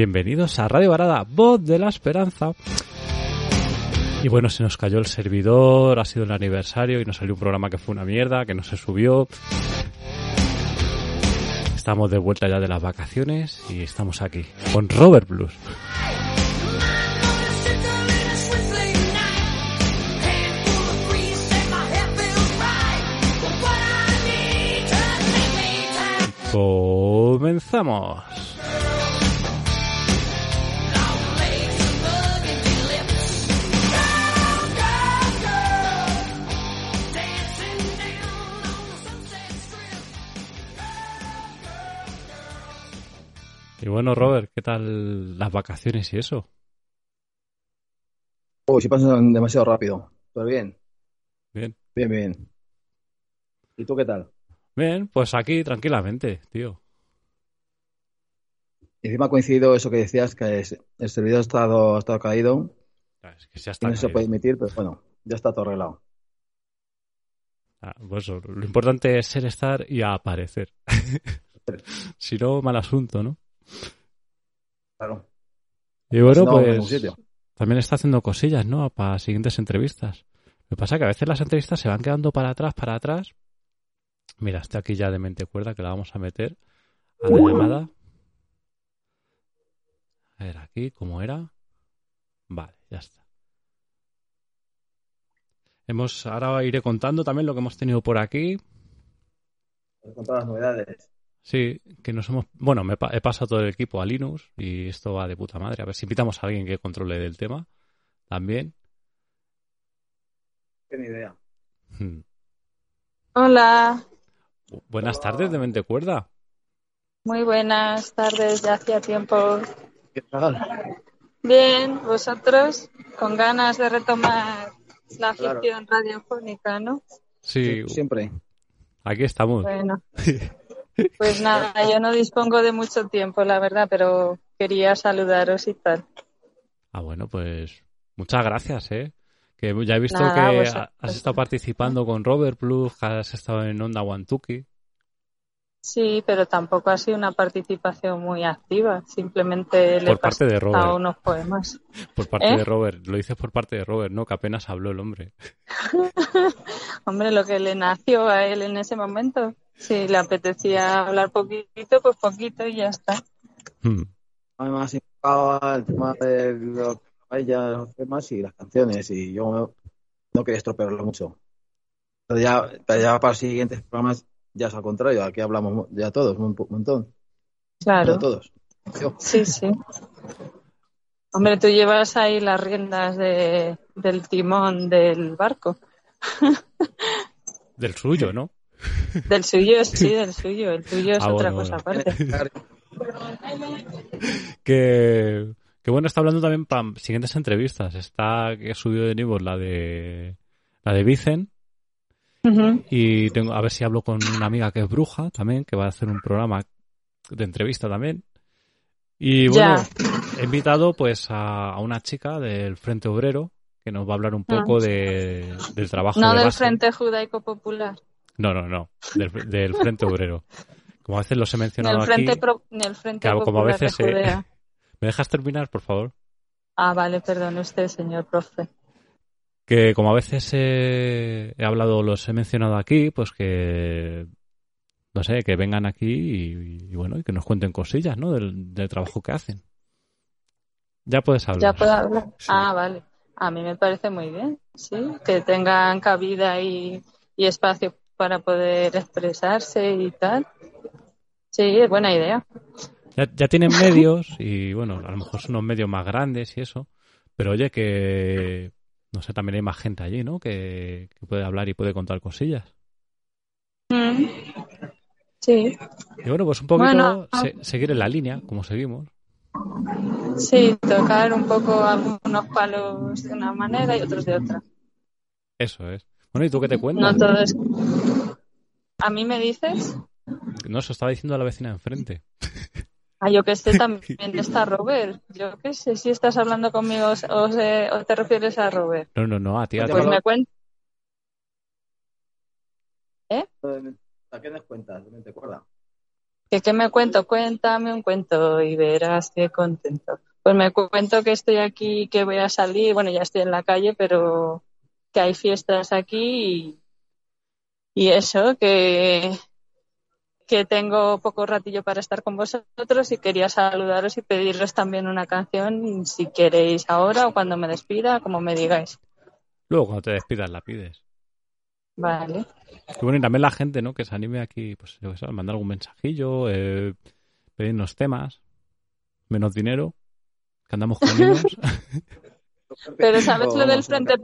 bienvenidos a Radio Varada, voz de la esperanza. Y bueno, se nos cayó el servidor, ha sido el aniversario y nos salió un programa que fue una mierda, que no se subió. Estamos de vuelta ya de las vacaciones y estamos aquí con Robert Blues. Comenzamos. Y bueno, Robert, ¿qué tal las vacaciones y eso? Uy, si pasan demasiado rápido. ¿Todo bien? Bien. Bien, bien. ¿Y tú qué tal? Bien, pues aquí tranquilamente, tío. Y encima ha coincidido eso que decías, que es- el servidor ha estado, ha estado caído Ah, Es que ya y está no se puede emitir, pero bueno, ya está todo arreglado. Ah, pues eso, lo importante es ser, estar y aparecer. si no, mal asunto, ¿no? Claro. Y bueno, no, pues también está haciendo cosillas, ¿no? Para siguientes entrevistas. Lo que pasa es que a veces las entrevistas se van quedando para atrás, para atrás. Mira, estoy aquí ya de mente cuerda que la vamos a meter a la llamada. A ver, aquí, ¿cómo era? Vale, ya está. Hemos, ahora iré contando también lo que hemos tenido por aquí. Con todas las novedades. Sí, que nos hemos... Bueno, me pa- he pasado todo el equipo a Linux y esto va de puta madre. A ver si invitamos a alguien que controle del tema también. Qué idea. Hmm. Hola, Buenas tardes de Mente Cuerda. muy buenas tardes, ya hacía tiempo. ¿Qué tal? Bien, vosotros con ganas de retomar la Claro. ficción radiofónica, ¿no? Sí, Siempre. aquí estamos. Bueno, pues nada, yo no dispongo de mucho tiempo, la verdad, pero quería saludaros y tal. Ah, bueno, pues muchas gracias, ¿eh? Que ya he visto Nada, que ha- has estado participando con Robert Plus, que has estado en Onda Wantuki. Sí, pero tampoco ha sido una participación muy activa, simplemente le Por parte de Robert. unos poemas. Por parte ¿Eh? de Robert. Lo dices por parte de Robert, ¿no? Que apenas habló el hombre. Hombre, lo que le nació a él en ese momento. Si le apetecía hablar poquito, pues poquito y ya está. Hmm. Además, el tema de los temas y las canciones. Y yo no, quería estropearlo mucho. Pero ya, pero ya para los siguientes programas ya es al contrario. Aquí hablamos ya todos, un montón. Claro. Ya todos. Yo. Sí, sí. Hombre, tú llevas ahí las riendas de, del timón del barco. Del suyo, ¿no? Del suyo, sí, del suyo. El tuyo es Ah, otra bueno, cosa bueno. aparte. Que, que bueno, está hablando también para siguientes entrevistas. Está que subió de nivel la de la de Vicen y tengo a ver si hablo con una amiga que es bruja también, que va a hacer un programa de entrevista también. Y bueno, he invitado pues a, a una chica del Frente Obrero que nos va a hablar un poco de, del trabajo No de del base. Frente Judaico Popular. No, no, no, del, del Frente Obrero. Como a veces los he mencionado Frente, aquí. Pro- ni el frente Claro, como a veces, eh. ¿Me dejas terminar, por favor? Ah, vale, perdone usted, señor profe. que como a veces he, he hablado, los he mencionado aquí, pues que no sé, que vengan aquí y, y bueno, y que nos cuenten cosillas, ¿no? Del, del trabajo que hacen. Ya puedes hablar. ¿Ya puedo hablar? Sí. Ah, vale. A mí me parece muy bien, sí, que tengan cabida y, y espacio para poder expresarse y tal. Sí, es buena idea. Ya, ya tienen medios y bueno, a lo mejor son unos medios más grandes y eso, pero oye que no sé, también hay más gente allí, ¿no? Que, que puede hablar y puede contar cosillas. Mm. Sí, Y bueno, pues un poquito Bueno. se- seguir en la línea, como seguimos. sí, tocar un poco algunos palos de una manera y otros de otra. Eso es. Bueno, ¿y tú qué te No cuentas? todo es... ¿A mí me dices? No, eso estaba diciendo a la vecina de enfrente. Ah, yo que sé, también está Robert. Yo qué sé, si estás hablando conmigo o, se- o te refieres a Robert. No, no, no, a ti, a ti. Pues me cuentas. ¿A qué nos cuentas? ¿No te acuerdas? ¿Que qué me cuento? Cuéntame un cuento y verás qué contento. Pues me cuento que estoy aquí, que voy a salir, bueno, ya estoy en la calle, pero que hay fiestas aquí y, y eso, que, que tengo poco ratillo para estar con vosotros y quería saludaros y pediros también una canción, si queréis ahora o cuando me despida, como me digáis. Luego cuando te despidas la pides. Vale. Y bueno, y también la gente, ¿no? Que se anime aquí, pues, yo qué sé, mandar algún mensajillo, eh, pedirnos temas, menos dinero, que andamos con. Pero ¿sabes lo del Frente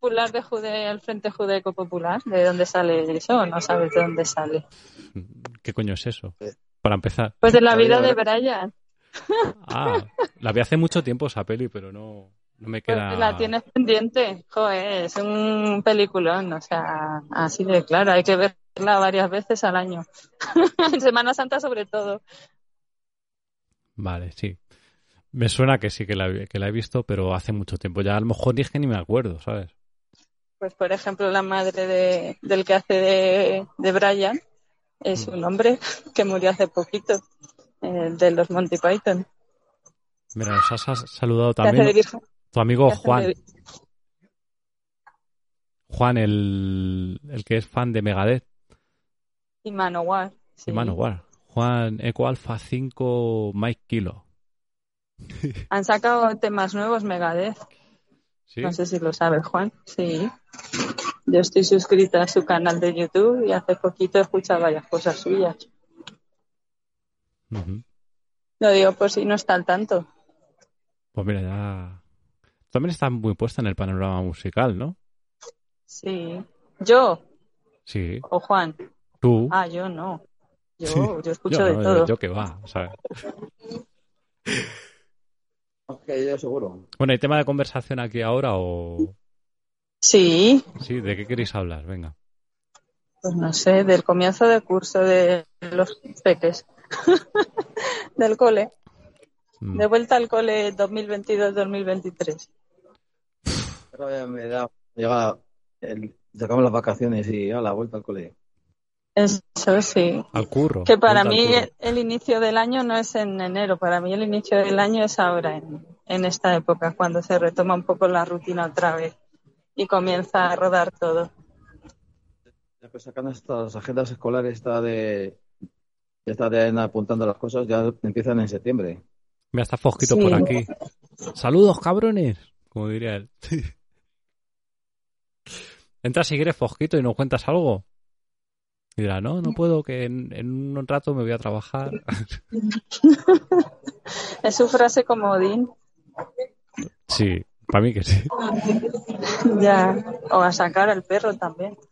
Popular de Judea, el Frente Judaico Popular? ¿De dónde sale eso no sabes de dónde sale? ¿Qué coño es eso? Para empezar. Pues de la vida de Brian. Ah, la vi hace mucho tiempo esa peli, pero no, no me queda... Pues la tienes pendiente. Joder, es un peliculón, o sea, así de claro, hay que verla varias veces al año. en Semana Santa sobre todo. Vale, sí. Me suena que sí que la, que la he visto, pero hace mucho tiempo. Ya a lo mejor dije ni me acuerdo, ¿sabes? Pues por ejemplo, la madre de, del que hace de, de Brian es un hombre que murió hace poquito, eh, de los Monty Python. Mira, nos has saludado también tu amigo Juan. Juan, el, el que es fan de Megadeth Y Manowar. sí. y Manowar. Juan Eco Alpha 5 Mike Kilo. Han sacado temas nuevos, Megadeth. ¿Sí? No sé si lo sabes, Juan. Sí. Yo estoy suscrita a su canal de YouTube y hace poquito he escuchado varias cosas suyas. Ujú. Lo digo por si no está al tanto. Pues mira, ya... También está muy puesta en el panorama musical, ¿no? Sí. ¿Yo Sí. o Juan? Tú. Ah, yo no. Yo, Sí. yo escucho yo, de no, todo. Yo, yo que va, ¿sabes? Ok, yo seguro. Bueno, ¿hay tema de conversación aquí ahora o...? Sí, Sí, ¿de qué queréis hablar? Venga. pues no sé, del comienzo de curso de los peques. del cole. Mm. De vuelta al cole 2022-2023. Pero ya me da, llega el, sacamos las vacaciones y a la vuelta al colegio. Eso sí. Al curro. Que para mí el, el inicio del año no es en enero, para mí el inicio del año es ahora, en, en esta época, cuando se retoma un poco la rutina otra vez y comienza a rodar todo. Ya pues sacan estas agendas escolares, esta de, esta de apuntando las cosas, ya empiezan en septiembre. Mira, está Fosquito Sí. por aquí. Saludos, cabrones. Como diría él. Entra si quieres Fosquito y nos cuentas algo. Y dirá, no, no puedo, que en, en un rato me voy a trabajar. Es su frase comodín, sí, para mí que sí. ya, o a sacar al perro también.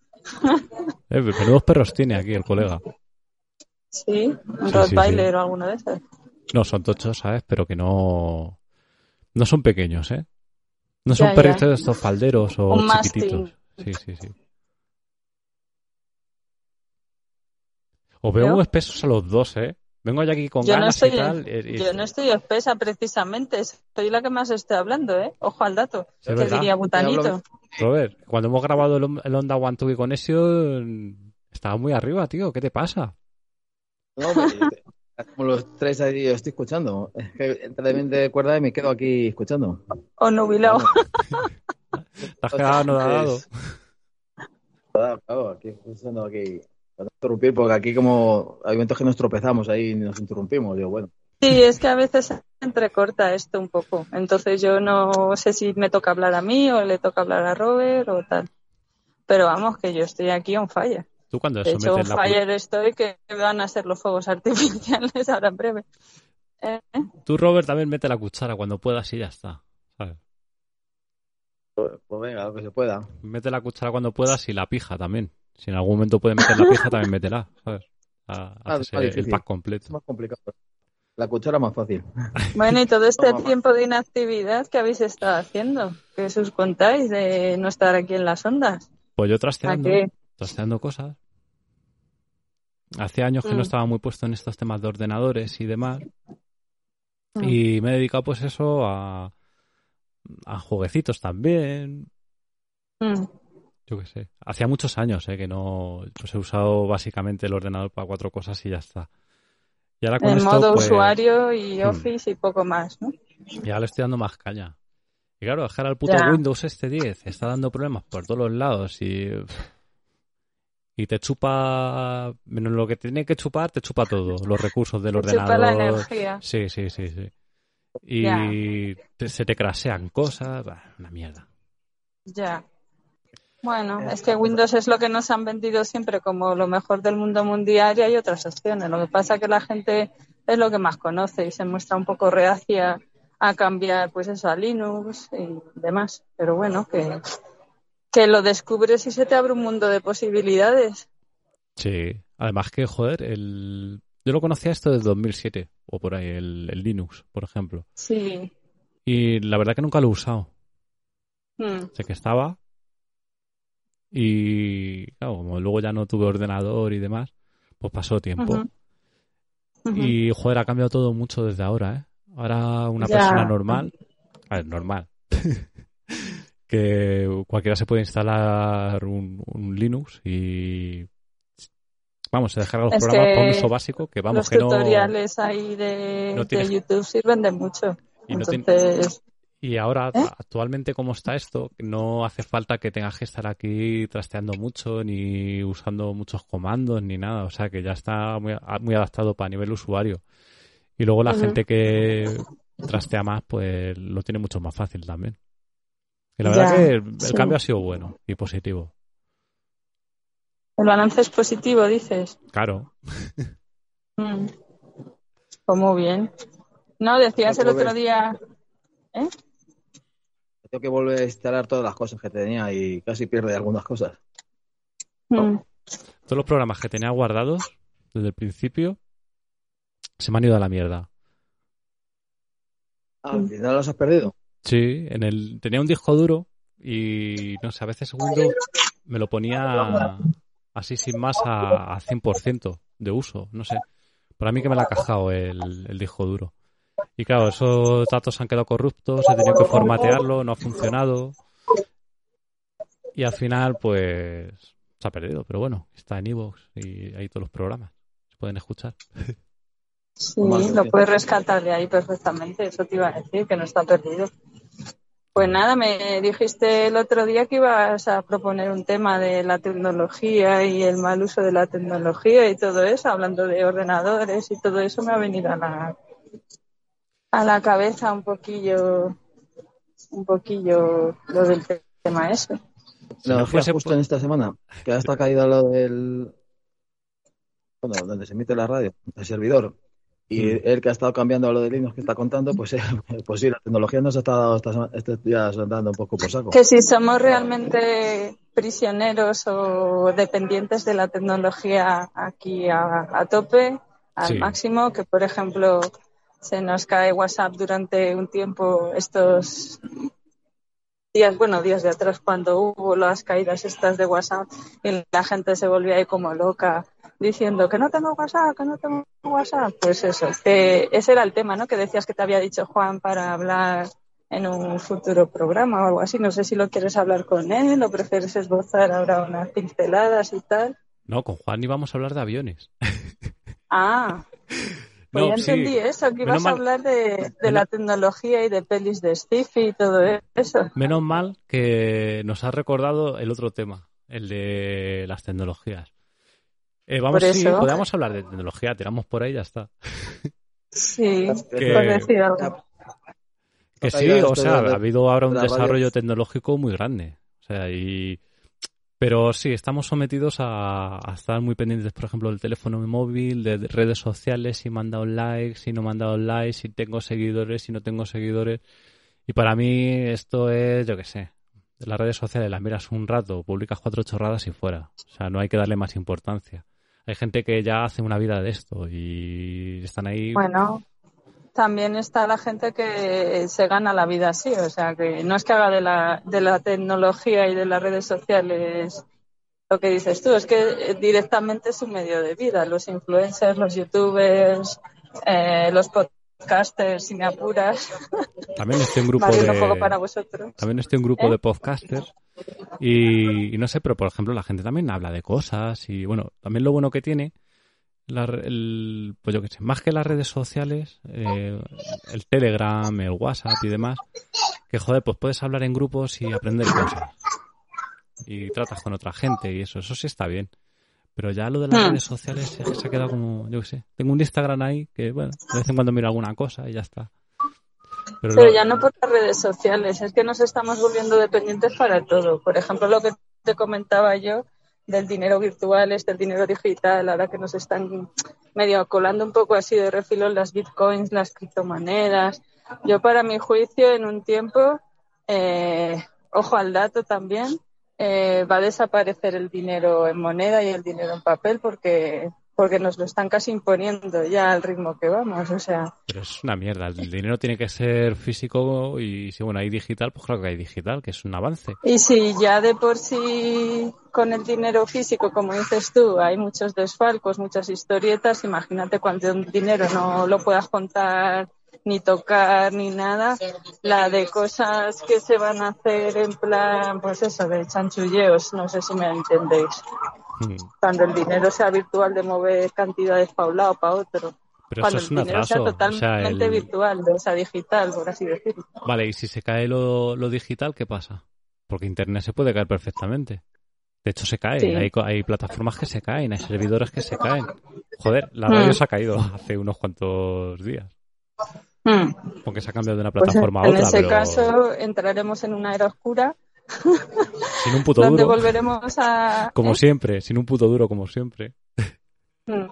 Eh, menudos perros tiene aquí el colega. Sí, un Sí, Rottweiler sí, sí. o alguno de esos. No, son tochos, ¿sabes? Pero que no... No son pequeños, ¿eh? No son Ya, ya. perritos de estos falderos o Un chiquititos. mastín. Sí, sí, sí. Os veo ¿Yo? muy espesos a los dos, ¿eh? Vengo yo aquí con Yo no ganas estoy, y tal. y- y- yo no estoy espesa precisamente, soy la que más estoy hablando, ¿eh? Ojo al dato, Sí, que diría Butanito. Robert, cuando hemos grabado el, el Honda One Two Connection, estaba muy arriba, tío. ¿Qué te pasa? No, pero yo te- como los tres ahí yo estoy escuchando. Es que bien de cuerda y me quedo aquí escuchando. O nubilado. Te has quedado anodado. Claro, aquí escuchando aquí. Para interrumpir, porque aquí como hay momentos que nos tropezamos ahí y nos interrumpimos. Digo, bueno, Sí, es que a veces se entrecorta esto un poco. Entonces yo no sé si me toca hablar a mí o le toca hablar a Robert o tal. Pero vamos, que yo estoy aquí on fire. Tú cuando De eso hecho, on la fire estoy que van a ser los fuegos artificiales ahora en breve. ¿Eh? Tú, Robert, también mete la cuchara cuando puedas y ya está. ¿sabes? pues, pues venga, lo que se pueda. Mete la cuchara cuando puedas y la pija también. Si en algún momento puedes meter la pija, también métela, ¿sabes? A- Ah, el- pack Es completo. más complicado. La cuchara más fácil. Bueno, y todo este tiempo de inactividad que habéis estado haciendo, ¿qué os contáis de no estar aquí en las ondas? Pues yo ¿A trasteando, trasteando cosas. Hace años que no Mm. estaba muy puesto en estos temas de ordenadores y demás. Mm. Y me he dedicado pues eso a, a jueguecitos también. Mm. Yo qué sé. Hacía muchos años eh, que no pues he usado básicamente el ordenador para cuatro cosas y ya está. Y ahora con En esto, modo pues, usuario y hmm. Office y poco más, ¿no? Ya le estoy dando más caña. Y claro, ahora el puto Ya. Windows este 10 está dando problemas por todos los lados y. Y te chupa. Menos lo que tiene que chupar, te chupa todo. Los recursos del Te ordenador. chupa la energía. Sí, sí, sí, sí. Y te- se te crasean cosas. Bah, una mierda. Ya. Bueno, es que Windows es lo que nos han vendido siempre como lo mejor del mundo mundial y hay otras opciones. Lo que pasa es que la gente es lo que más conoce y se muestra un poco reacia a cambiar, pues eso, a Linux y demás. Pero bueno, que, que lo descubres y se te abre un mundo de posibilidades. Sí. Además que, joder, el... yo lo conocía esto desde 2007 o por ahí, el, el Linux, por ejemplo. Sí. Y la verdad que nunca lo he usado. Mm, sé que estaba. Y claro, como luego ya no tuve ordenador y demás, pues pasó tiempo. Y joder, ha cambiado todo mucho desde ahora, ¿eh? Ahora una Ya. persona normal, a ver, normal, que cualquiera se puede instalar un, un Linux y vamos, se descarga los Es programas para un uso básico que vamos Los que no tutoriales ahí de, no de tienes- YouTube sirven de mucho. y no Y ahora, ¿Eh? actualmente, como está esto, no hace falta que tengas que estar aquí trasteando mucho, ni usando muchos comandos, ni nada. O sea, que ya está muy, muy adaptado para nivel usuario. Y luego la gente que trastea más, pues lo tiene mucho más fácil también. Y la Ya, verdad que el, sí. cambio ha sido bueno y positivo. el balance es positivo, dices. Claro. Mm. Pues muy bien. No, decías el otro día. ¿Eh? Tengo que volver a instalar todas las cosas que tenía y casi pierde algunas cosas. Mm. Todos los programas que tenía guardados desde el principio se me han ido a la mierda. Al final los has perdido. Sí, en el tenía un disco duro y no sé, a veces Windows me lo ponía así sin más a, a 100% de uso, no sé. Para mí que me la ha cajado el, el disco duro. Y claro, esos datos han quedado corruptos, he tenido que formatearlo, no ha funcionado. Y al final, pues, se ha perdido. Pero bueno, está en iVoox y hay todos los programas. Se pueden escuchar. Sí, lo puedes rescatar de ahí perfectamente. Eso te iba a decir, que no está perdido. Pues nada, me dijiste el otro día que ibas a proponer un tema de la tecnología y el mal uso de la tecnología y todo eso, hablando de ordenadores y todo eso, me ha venido a la, a la cabeza un poquillo, un poquillo lo del tema ese. Si No, no fue fuese justo en esta semana, que hasta ha caído lo del. Bueno, donde se emite la radio, el servidor. Y Mm. él que ha estado cambiando lo de Linux que está contando, pues, eh, pues sí, la tecnología nos ha estado esta días dando un poco por saco. Que si somos realmente prisioneros o dependientes de la tecnología aquí a, a tope, al Sí. máximo, que por ejemplo se nos cae WhatsApp durante un tiempo estos días, bueno, días de atrás cuando hubo las caídas estas de WhatsApp y la gente se volvía ahí como loca diciendo que no tengo WhatsApp, que no tengo WhatsApp. Pues eso, que ese era el tema, ¿no? Que decías que te había dicho Juan para hablar en un futuro programa o algo así. No sé si lo quieres hablar con él o prefieres esbozar ahora unas pinceladas y tal. No, con Juan íbamos a hablar de aviones. Ah, pues No, ya sí. entendí eso, que Menos ibas a mal- hablar de, de menos- la tecnología y de pelis de Stiffy y todo eso. Menos mal que nos ha recordado el otro tema, el de las tecnologías. Eh, vamos, Por sí, eso. podemos hablar de tecnología, tiramos por ahí y ya está. Sí, Que- por decir algo. Que sí, o sea, ha habido ahora un desarrollo tecnológico muy grande. O sea, y... Pero sí, estamos sometidos a, estar muy pendientes, por ejemplo, del teléfono móvil, de de redes sociales, si me han dado likes, si no me han dado likes, si tengo seguidores, si no tengo seguidores. Y para mí esto es, yo qué sé, las redes sociales las miras un rato, publicas cuatro chorradas y fuera. O sea, no hay que darle más importancia. Hay gente que ya hace una vida de esto y están ahí. Bueno, también está la gente que se gana la vida así, o sea, que no es que haga de la, de la tecnología y de las redes sociales lo que dices tú, es que eh, directamente es su medio de vida. Los influencers, los youtubers, eh, los podcasters, si me apuras, También estoy en grupo de... un poco para vosotros. También estoy en un grupo ¿Eh? de podcasters y, y no sé, pero por ejemplo la gente también habla de cosas y bueno, también lo bueno que tiene el, pues yo qué sé, más que las redes sociales, eh, el Telegram, el WhatsApp y demás, que joder, pues puedes hablar en grupos y aprender cosas. Y tratas con otra gente y eso, eso sí está bien. Pero ya lo de las hmm. redes sociales se, ha quedado como, yo qué sé. Tengo un Instagram ahí que, bueno, de vez en cuando miro alguna cosa y ya está. Pero, ya no por las redes sociales, es que nos estamos volviendo dependientes para todo. Por ejemplo, lo que te comentaba yo del dinero virtual, este el dinero digital, ahora que nos están medio colando un poco así de refilo las bitcoins, las criptomonedas. Yo, para mi juicio, en un tiempo, eh, ojo al dato también, eh, va a desaparecer el dinero en moneda y el dinero en papel porque porque nos lo están casi imponiendo ya al ritmo que vamos, o sea. Pero es una mierda, el dinero tiene que ser físico y si bueno hay digital, pues claro que hay digital, que es un avance. Y si ya de por sí con el dinero físico, como dices tú, hay muchos desfalcos, muchas historietas, imagínate cuánto dinero no lo puedas contar ni tocar ni nada, la de cosas que se van a hacer en plan, pues eso, de chanchulleos, no sé si me entendéis. Hmm. Cuando el dinero sea virtual de mover cantidades para un lado para otro. Pero Cuando eso es el dinero sea totalmente virtual, o sea, digital, por así decirlo. Vale, y si se cae lo, digital, ¿qué pasa? Porque Internet se puede caer perfectamente. De hecho, se cae. Hay, hay, plataformas que se caen, hay servidores que se caen. Joder, la radio hmm. se ha caído hace unos cuantos días. Hmm. Porque se ha cambiado de una pues plataforma a otra. En ese caso, entraremos en una era oscura. Sin un puto duro. volveremos a. Como ¿eh? siempre, sin un puto duro, como siempre. Hmm.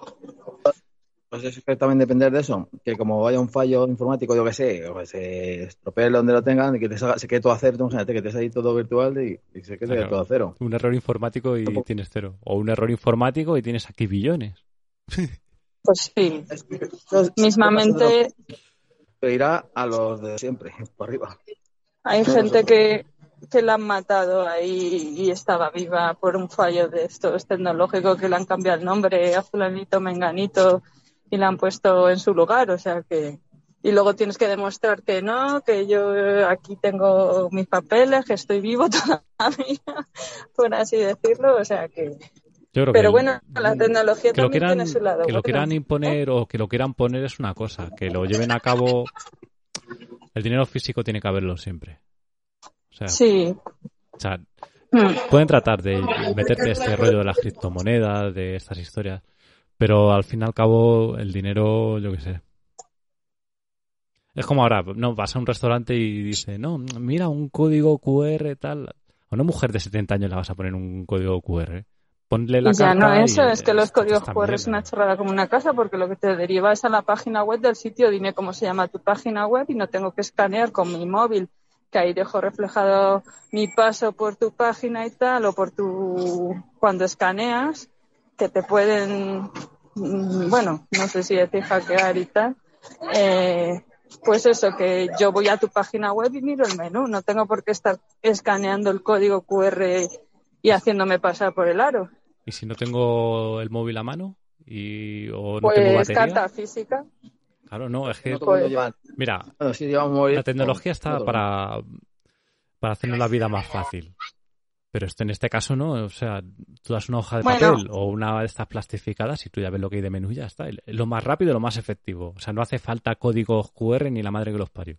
Pues eso también depender de eso, que como vaya un fallo informático, yo que sé, o se estropee donde lo tengan y que te se quede todo a cero, imagínate que te ahí todo virtual y, se quede todo a cero. Un error informático y tienes cero. O un error informático y tienes aquí billones. Pues sí. Mismamente irá a los de siempre, por arriba. Hay gente que, que la han matado ahí y estaba viva por un fallo de estos tecnológicos que le han cambiado el nombre a fulanito, menganito y le han puesto en su lugar, o sea que y luego tienes que demostrar que no, que yo aquí tengo mis papeles, que estoy vivo todavía, por así decirlo, o sea que pero bueno, la tecnología también quieran, tiene su lado. Que lo quieran imponer o que lo quieran poner es una cosa, que lo lleven a cabo. El dinero físico tiene que haberlo siempre. O sea, sí. O sea, hmm. pueden tratar de meterte este rollo de las criptomonedas, de estas historias, pero al fin y al cabo el dinero, yo qué sé. Es como ahora, no vas a un restaurante y dice, no, mira un código QR tal. A una mujer de 70 años le vas a poner un código QR ponle la ya no eso, es que los códigos QR es una chorrada como una casa porque lo que te deriva es a la página web del sitio, dime cómo se llama tu página web y no tengo que escanear con mi móvil, que ahí dejo reflejado mi paso por tu página y tal, o por tu, cuando escaneas, que te pueden, mm, bueno, no sé si decir hackear y tal, eh, pues eso, que yo voy a tu página web y miro el menú, no tengo por qué estar escaneando el código QR y haciéndome pasar por el aro. ¿Y si no tengo el móvil a mano? Y, o no pues tengo batería? carta física. Claro, no, es que... Mira, la tecnología está para, para hacernos la vida más fácil. Pero esto en este caso no, o sea, tú das una hoja de papel o una de estas plastificadas y tú ya ves lo que hay de menú y ya está. Lo más rápido, lo más efectivo. O sea, no hace falta códigos QR ni la madre que los parió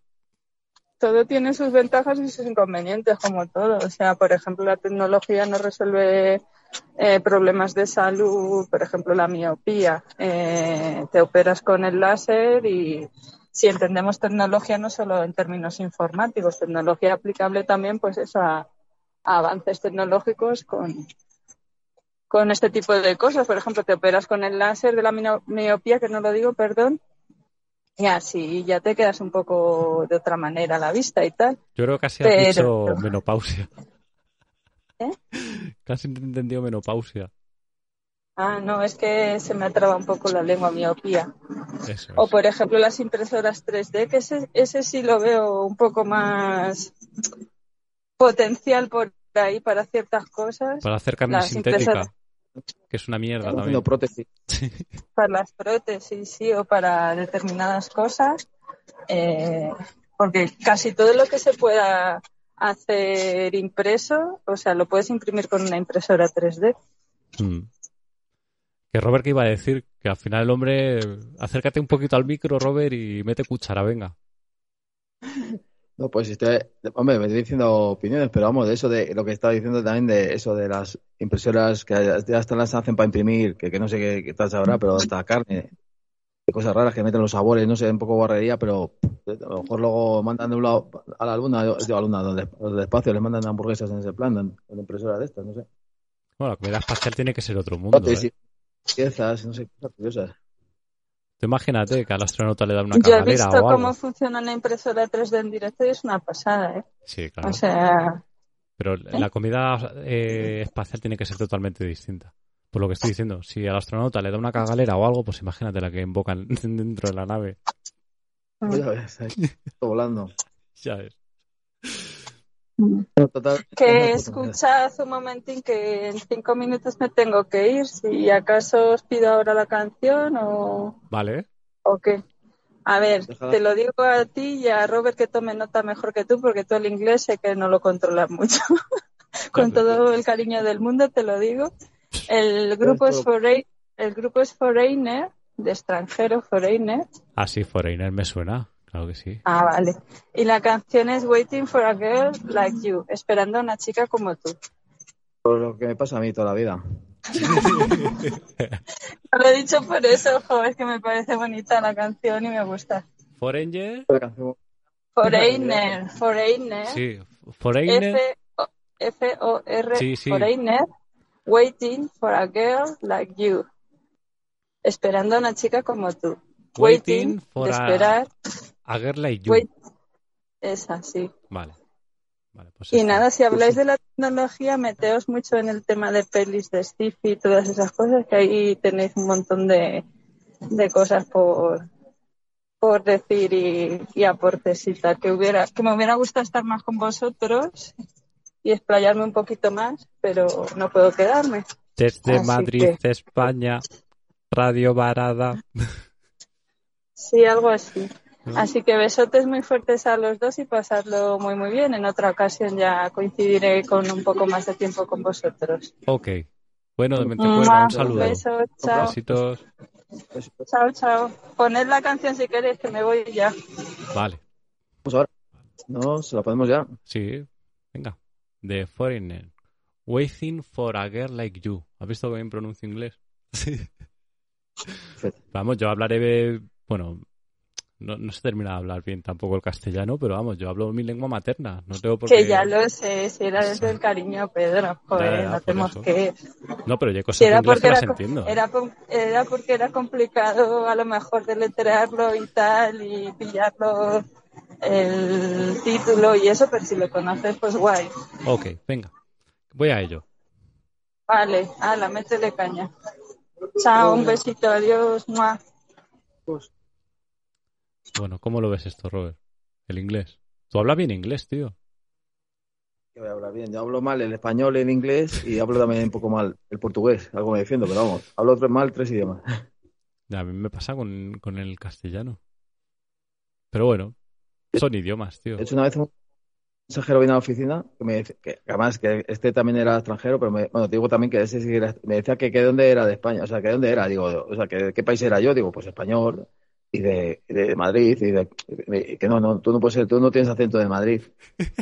todo tiene sus ventajas y sus inconvenientes, como todo. O sea, por ejemplo, la tecnología no resuelve eh, problemas de salud, por ejemplo, la miopía. Eh, te operas con el láser y si entendemos tecnología no solo en términos informáticos, tecnología aplicable también, pues eso, a, avances tecnológicos con, con este tipo de cosas. Por ejemplo, te operas con el láser de la miopía, que no lo digo, perdón, y así ya te quedas un poco de otra manera a la vista y tal. Yo creo que casi has dicho menopausia. ¿Eh? Casi he entendido menopausia. Ah, no, es que se me atraba un poco la lengua miopía. O por ejemplo las impresoras 3D, que ese, ese sí lo veo un poco más potencial por ahí para ciertas cosas. Para hacer carne sintética que es una mierda también. prótesis. Para las prótesis, sí, o para determinadas cosas. Eh, porque casi todo lo que se pueda hacer impreso, o sea, lo puedes imprimir con una impresora 3D. Mm. Que Robert que iba a decir que al final el hombre, acércate un poquito al micro, Robert, y mete cuchara, venga. No, pues este, hombre, me estoy diciendo opiniones, pero vamos, de eso de lo que estaba diciendo también de eso de las impresoras que ya hasta las hacen para imprimir, que, que no sé qué, qué tal sabrá, pero hasta carne, cosas raras que meten los sabores, no sé, un poco barrería, pero a lo mejor luego mandan de un lado a la luna, digo, a la luna, donde, del espacio, les mandan hamburguesas en ese plan, en, en impresoras de estas, no sé. Bueno, la comida espacial tiene que ser otro mundo. ¿eh? piezas, no sé, cosas curiosas. Tú imagínate que al astronauta le da una Yo he visto o algo. cómo funciona una impresora 3D en directo y es una pasada, ¿eh? Sí, claro. O sea, Pero la comida eh, espacial tiene que ser totalmente distinta. Por lo que estoy diciendo, si al astronauta le da una cagalera o algo, pues imagínate la que invocan dentro de la nave. Ya ves, ahí, volando. Ya es. mm. Total, que escuchad un momentín que en cinco minutos me tengo que ir. Si acaso os pido ahora la canción o, Vale. o qué. A ver, te lo digo a ti y a Robert que tome nota mejor que tú, porque tú el inglés sé que no lo controlas mucho. Con todo el cariño del mundo te lo digo. El grupo es Foreign, el grupo es Foreigner, de extranjero, Foreigner. Ah, sí, Foreigner me suena. Claro que sí. Ah, vale. Y la canción es Waiting for a Girl Like You, esperando a una chica como tú. Por lo que me pasa a mí toda la vida. Lo he dicho por eso, joder, que me parece bonita la canción y me gusta. Foreigner. Foreigner, Foreigner, Sí. Foreigner. F- F-O-R, Sí, sí. Foreigner, Waiting for a Girl Like You, esperando a una chica como tú. Waiting for de a- esperar, A Girl Like You. wait, es así. Vale. Vale, pues Y nada, si habláis de la tecnología, meteos mucho en el tema de pelis de sci-fi y todas esas cosas, que ahí tenéis un montón de, de cosas por, por decir y, y aportes y tal. Que, hubiera, que me hubiera gustado estar más con vosotros y explayarme un poquito más, pero no puedo quedarme. Desde Así Madrid, España. Radio Varada. Sí, algo así. Así que besotes muy fuertes a los dos y pasadlo muy muy bien. En otra ocasión ya coincidiré con un poco más de tiempo con vosotros. Ok. Bueno, de mente cuerda, un un saludo. beso, chao. Besitos. Chao, chao. Poned la canción si queréis, que me voy ya. Vale. Vamos ahora. No, se la ponemos ya. Sí. Venga. De Foreigner. Waiting for a girl like you. ¿Has visto que bien pronuncio inglés? Sí. Vamos, yo hablaré, de- bueno, no, no se termina de hablar bien tampoco el castellano, pero vamos, yo hablo mi lengua materna. No tengo por Que ya lo sé, si era desde el cariño, Pedro. Joder, Ya, ya, no tenemos eso. que... No, pero yo cosas Si era inglés porque que las era, entiendo. era, era porque era complicado a lo mejor deletrearlo y tal y pillarlo el título y eso, pero si lo conoces, pues guay. Ok, venga. Voy a ello. Vale, ala, métele caña. Chao, un besito, adiós. Mua. Pues, Bueno, ¿cómo lo ves esto, Robert? El inglés. Tú hablas bien inglés, tío. a hablar bien. Yo hablo mal el español, el inglés y hablo también un poco mal el portugués. Algo me defiendo, pero vamos. Hablo tres, mal tres idiomas. A mí me pasa con, con el castellano. Pero bueno, son idiomas, tío. De hecho, una vez un mensajero vino a la oficina, que me dice, que además que este también era extranjero, pero me, bueno, te digo también que ese sí que era- me decía que, que de dónde era de España, o sea, que de dónde era, digo, o sea, que de qué país era yo, digo, pues español, y de, de Madrid, y de, que no, no, tú no puedes ser, tú no tienes acento de Madrid.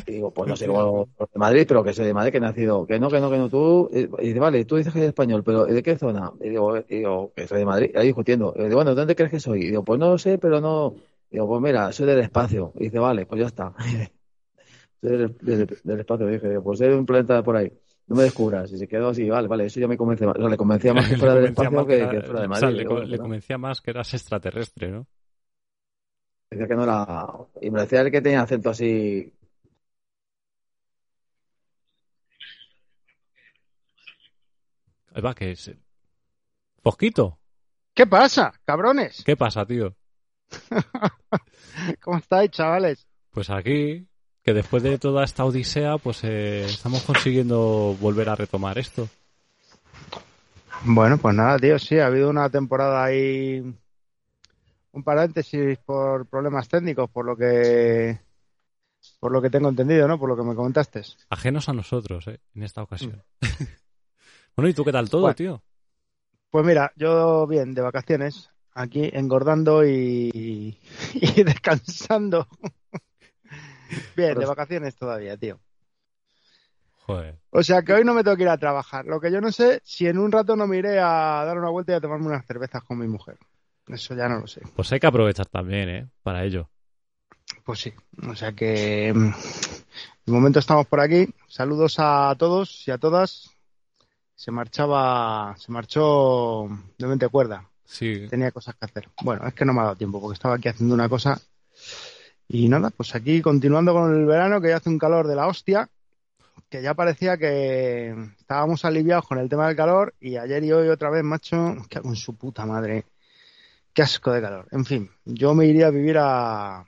Y digo, pues no sé cómo de Madrid, pero que soy de Madrid, que he nacido, que no, que no, que no, tú, y dice, vale, tú dices que eres español, pero ¿de qué zona? Y digo, y digo, que soy de Madrid, ahí discutiendo, y digo, bueno, ¿dónde crees que soy? Y digo, pues no lo sé, pero no, digo, pues mira, soy del espacio, y dice, vale, pues ya está. Soy del, del- del espacio, dije, pues soy de un planeta por ahí. No me descubras. Y se quedó así, vale, vale, eso ya me convence más. O sea, le convencía más que fuera del espacio que, era- que fuera de o Madrid. sea, le, Digo, ¿no? convencía más que eras extraterrestre, ¿no? Decía que no era. Y me decía el que tenía acento así. Ahí va, que es... Fosquito, ¿Qué pasa, cabrones? ¿qué pasa, tío? ¿Cómo estáis, chavales? Pues aquí, que después de toda esta odisea, pues eh, estamos consiguiendo volver a retomar esto. Bueno, pues nada, tío, sí, ha habido una temporada ahí, un paréntesis por problemas técnicos, por lo que, por lo que tengo entendido, ¿no? Por lo que me comentaste. Ajenos a nosotros, ¿eh? En esta ocasión. bueno, ¿y tú qué tal todo, Bueno. tío? Pues mira, yo bien, de vacaciones, aquí engordando y, y descansando. bien, de vacaciones todavía, tío. Joder. O sea que hoy no me tengo que ir a trabajar. Lo que yo no sé, si en un rato no me iré a dar una vuelta y a tomarme unas cervezas con mi mujer. Eso ya no lo sé. Pues hay que aprovechar también, ¿eh? Para ello. Pues sí. O sea que mm, de momento estamos por aquí. Saludos a todos y a todas. Se marchaba, se marchó de mente cuerda. Sí. Tenía cosas que hacer. Bueno, es que no me ha dado tiempo porque estaba aquí haciendo una cosa. Y nada, pues aquí continuando con el verano que ya hace un calor de la hostia que ya parecía que estábamos aliviados con el tema del calor y ayer y hoy otra vez, macho, que con su puta madre. Qué asco de calor. En fin, yo me iría a vivir a.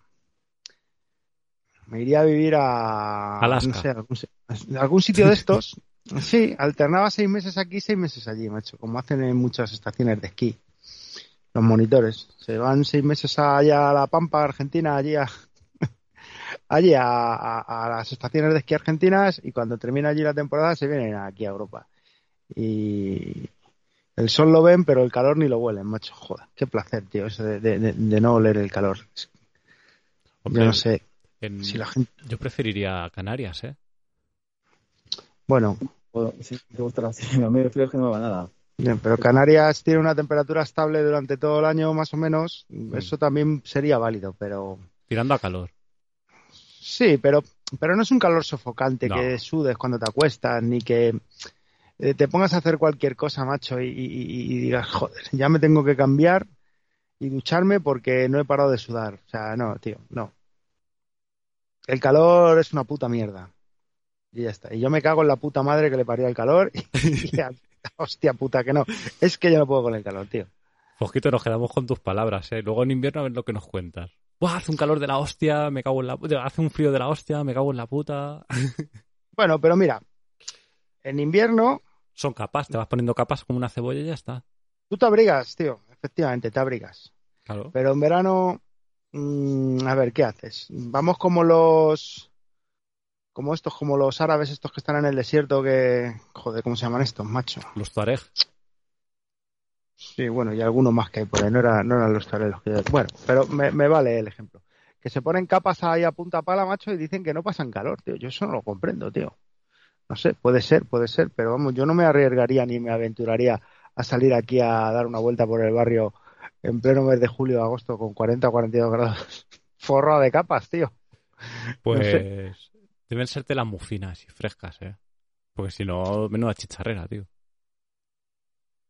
Me iría a vivir a. Alaska. No sé, algún, si- algún sitio de estos. Sí, alternaba seis meses aquí, seis meses allí, macho, como hacen en muchas estaciones de esquí. Los monitores. Se van seis meses allá a La Pampa, Argentina, allí a, allí a, a- a las estaciones de esquí argentinas y cuando termina allí la temporada se vienen aquí a Europa. Y el sol lo ven, pero el calor ni lo huelen, macho. Joder, qué placer, tío, eso de, de- de- de no oler el calor. Hombre, Yo no sé en- si la gente. yo preferiría Canarias, ¿eh? Bueno, sí, me gusta la A mí es que no me va nada. Bien, pero Canarias tiene una temperatura estable durante todo el año, más o menos. Eso también sería válido, pero. Tirando a calor. Sí, pero, pero no es un calor sofocante No. que sudes cuando te acuestas, ni que eh, te pongas a hacer cualquier cosa, macho, y, y- y digas, joder, ya me tengo que cambiar y ducharme porque no he parado de sudar. O sea, no, tío, no. El calor es una puta mierda. Y ya está. Y yo me cago en la puta madre que le parió el calor. Y, ya, hostia puta, que no. Es que yo no puedo con el calor, tío. Fosquito, nos quedamos con tus palabras, ¿eh? Luego en invierno a ver lo que nos cuentas. Buah, hace un calor de la hostia, me cago en la puta. Hace un frío de la hostia, me cago en la puta. Bueno, pero mira, en invierno Son capas, te vas poniendo capas como una cebolla y ya está. tú te abrigas, tío. Efectivamente, te abrigas. Claro. Pero en verano, mm, a ver, ¿qué haces? Vamos como los, como estos, como los árabes estos que están en el desierto que, joder, ¿cómo se llaman estos, macho? Los Tuareg. Sí, bueno, y algunos más que hay por ahí, no, era, no eran los tareros los que. Bueno, pero me, me vale el ejemplo. Que se ponen capas ahí a punta pala, macho, y dicen que no pasan calor, tío. Yo eso no lo comprendo, tío. No sé, puede ser, puede ser, pero vamos, yo no me arriesgaría ni me aventuraría a salir aquí a dar una vuelta por el barrio en pleno mes de julio o agosto con 40 o 42 grados. Forrado de capas, tío. Pues sé. Deben ser telas muy finas y frescas, ¿eh? Porque si no, menuda chicharrera, tío.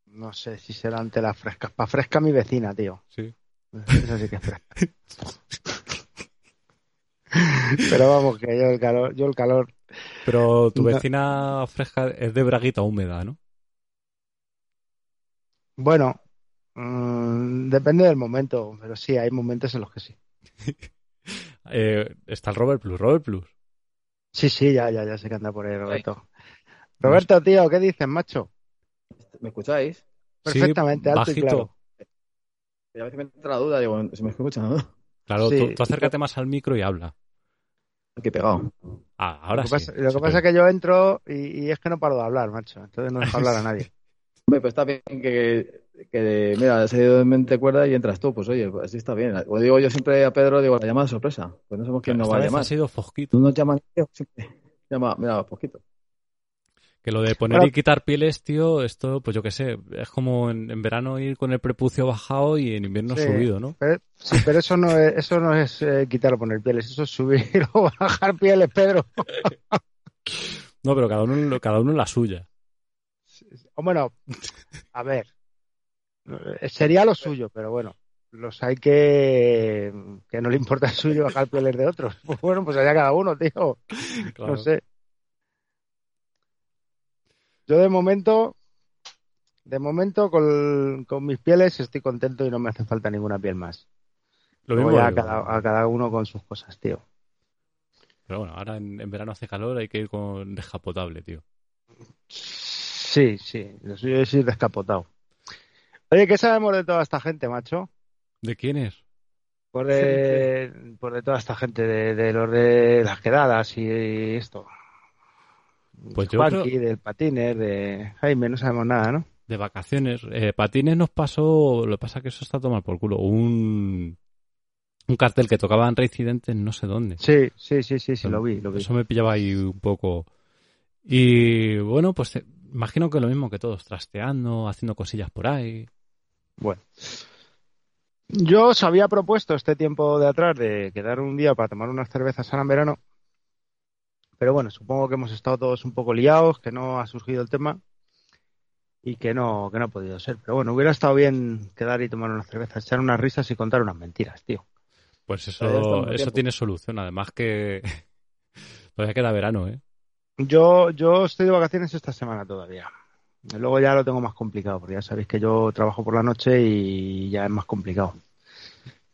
No sé si serán telas frescas. Pa' fresca mi vecina, tío. Sí. Eso sí que es fresca. Pero vamos, que yo el calor, yo el calor Pero tu No. vecina fresca es de braguita húmeda, ¿no? Bueno, mm, depende del momento, pero sí, hay momentos en los que sí. Eh, está el Robert Plus, Robert Plus. Sí, sí, ya, ya, ya sé que anda por ahí, Roberto. Roberto, tío, ¿qué dices, macho? ¿Me escucháis? Perfectamente, Sí, alto y claro. Y a veces me entra la duda, digo, ¿se me escucha, no? Claro, Sí. tú, tú acércate más al micro y habla. Aquí pegado. Ah, ahora lo que sí. pasa, lo que pasa es que yo entro y, y es que no paro de hablar, macho. Entonces no dejo hablar a nadie. Hombre, pues está bien que, que mira, has ido de mente cuerda y entras tú. Pues oye, pues así está bien. O digo yo siempre a Pedro, digo, la llamada de sorpresa. Pues no sabemos quién Esta nos va a llamar. ha sido Fosquito. Tú nos siempre. Llama, mira, poquito. Que lo de poner Bueno. y quitar pieles, tío, esto, pues yo qué sé, es como en, en verano ir con el prepucio bajado y en invierno Sí. subido, ¿no? Pero, sí, pero eso no es, eso no es eh, quitar o poner pieles, eso es subir o bajar pieles, Pedro. No, pero cada uno, cada uno en la suya. O bueno, a ver, sería lo suyo, pero bueno, los hay que que no le importa el suyo bajar pieles de otros. Pues bueno, pues allá cada uno, tío. Claro. No sé. Yo de momento, de momento con, con mis pieles estoy contento y no me hace falta ninguna piel más. Lo mismo ya a cada, a cada uno con sus cosas, tío. Pero bueno, ahora en, en verano hace calor, hay que ir con descapotable, tío. Sí, sí, lo suyo es ir descapotado. Oye, ¿qué sabemos de toda esta gente, macho? ¿De quién es? Por de, por de toda esta gente, de, de los de las quedadas y esto. Pues yo del patiner, de Jaime, no sabemos nada, ¿no? de vacaciones. Eh, patines nos pasó, lo que pasa que eso está tomado por culo. Un, un cartel que tocaba en Reincidentes no sé dónde. Sí, sí, sí, sí, sí, lo vi, lo vi. Eso me pillaba ahí un poco. Y bueno, pues eh, imagino que lo mismo que todos, trasteando, haciendo cosillas por ahí. Bueno. Yo os había propuesto este tiempo de atrás de quedar un día para tomar unas cervezas ahora en verano. Pero bueno, supongo que hemos estado todos un poco liados, que no ha surgido el tema y que no, que no ha podido ser. Pero bueno, hubiera estado bien quedar y tomar unas cervezas, echar unas risas y contar unas mentiras, tío. Pues eso, eso tiene solución, además que todavía queda verano, ¿eh? Yo, yo estoy de vacaciones esta semana todavía. Luego ya lo tengo más complicado, porque ya sabéis que yo trabajo por la noche y ya es más complicado.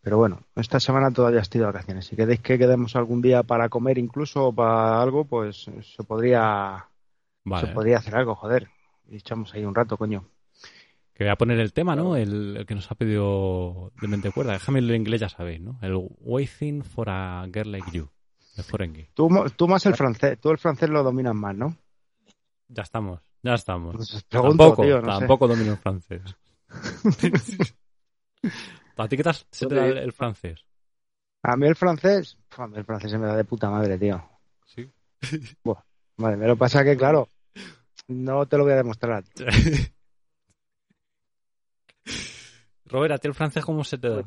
Pero bueno, esta semana todavía estoy de vacaciones. Si queréis que quedemos algún día para comer incluso o para algo, pues se podría, se podría hacer algo, joder. Y echamos ahí un rato, coño. Que voy a poner el tema, ¿no? El, que nos ha pedido de mente cuerda. Déjame el inglés, ya sabéis, ¿no? El Waiting for a Girl Like You, de. Tú, tú más el francés, tú el francés lo dominas más, ¿no? Ya estamos. Ya estamos. Pues tampoco, tampoco domino el francés. ¿A ti qué tal se te da el, francés? A mí el francés, el francés se me da de puta madre, tío. Sí. vale, me lo pasa que, claro, no te lo voy a demostrar. Robert, ¿a ti el francés cómo se te da?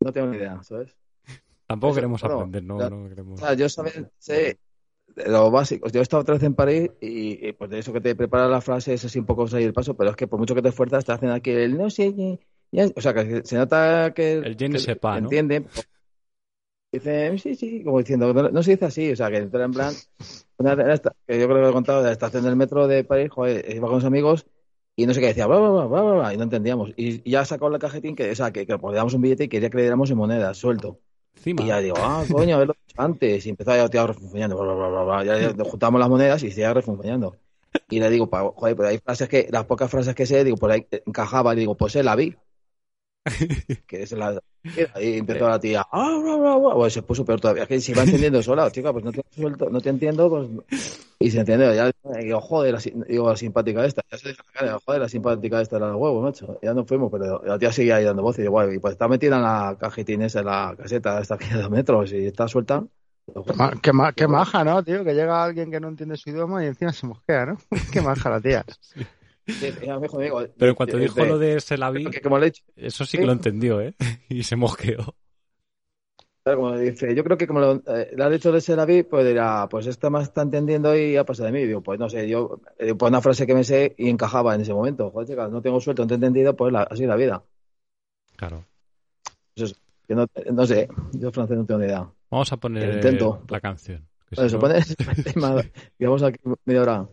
No tengo ni idea, ¿sabes? Tampoco queremos aprender, no, no queremos. yo sé lo básico. Yo he estado otra vez en París y, pues de eso que te prepara la frase es así un poco salir el paso, pero es que por mucho que te esfuerzas te hacen aquí el no sé, o sea que se nota que el je sepa, ¿no? entiende. Dice, sí, sí, como diciendo, no, se dice así, o sea, que en plan, que yo creo que lo he contado, de la estación del metro de París, joder, iba con los amigos y no sé qué decía, y no entendíamos. Y, ya sacó la cajetín que, o sea, que, que podíamos un billete y quería que le diéramos en monedas, suelto. Y ya digo, ah, coño, a verlo antes. Y empezó a tirar refunfuñando. Bla, Ya juntamos las monedas y seguía refunfuñando. Y le digo, joder, pues hay frases que, las pocas frases que sé, digo, por ahí encajaba. Y digo, pues se la vi. Que es la. Y empezó la tía, ah, bla, bla, bla. Bueno, se puso peor todavía. que si va entendiendo sola, chica, pues no te suelto, no te entiendo, pues. Y se entiende, ya digo, joder, la, digo, la simpática esta. Ya se cara, joder, la simpática esta era la huevo, macho. Ya nos fuimos, pero la tía seguía ahí dando voces. Y, guay, y pues está metida en la cajetín esa, en la caseta, esta aquí de metros, y está suelta. Qué, qué, maja, ¿no, tío? Que llega alguien que no entiende su idioma y encima se mosquea, ¿no? qué maja la tía. Pero en cuanto dijo lo de Selavi, eso sí que lo entendió, ¿eh? Y se mosqueó. Como dice, yo creo que como lo, eh, le ha dicho de Selavi, pues dirá, pues esta más está entendiendo y ha pasado de mí. Digo, pues no sé, yo, eh, pues una frase que me sé y encajaba en ese momento. Joder, chica, no tengo suerte, no te he entendido, pues la, así la vida. Claro. Pues no, no, sé, yo francés no tengo ni idea. Vamos a poner la canción. Pues eso, pones el tema, digamos aquí media hora.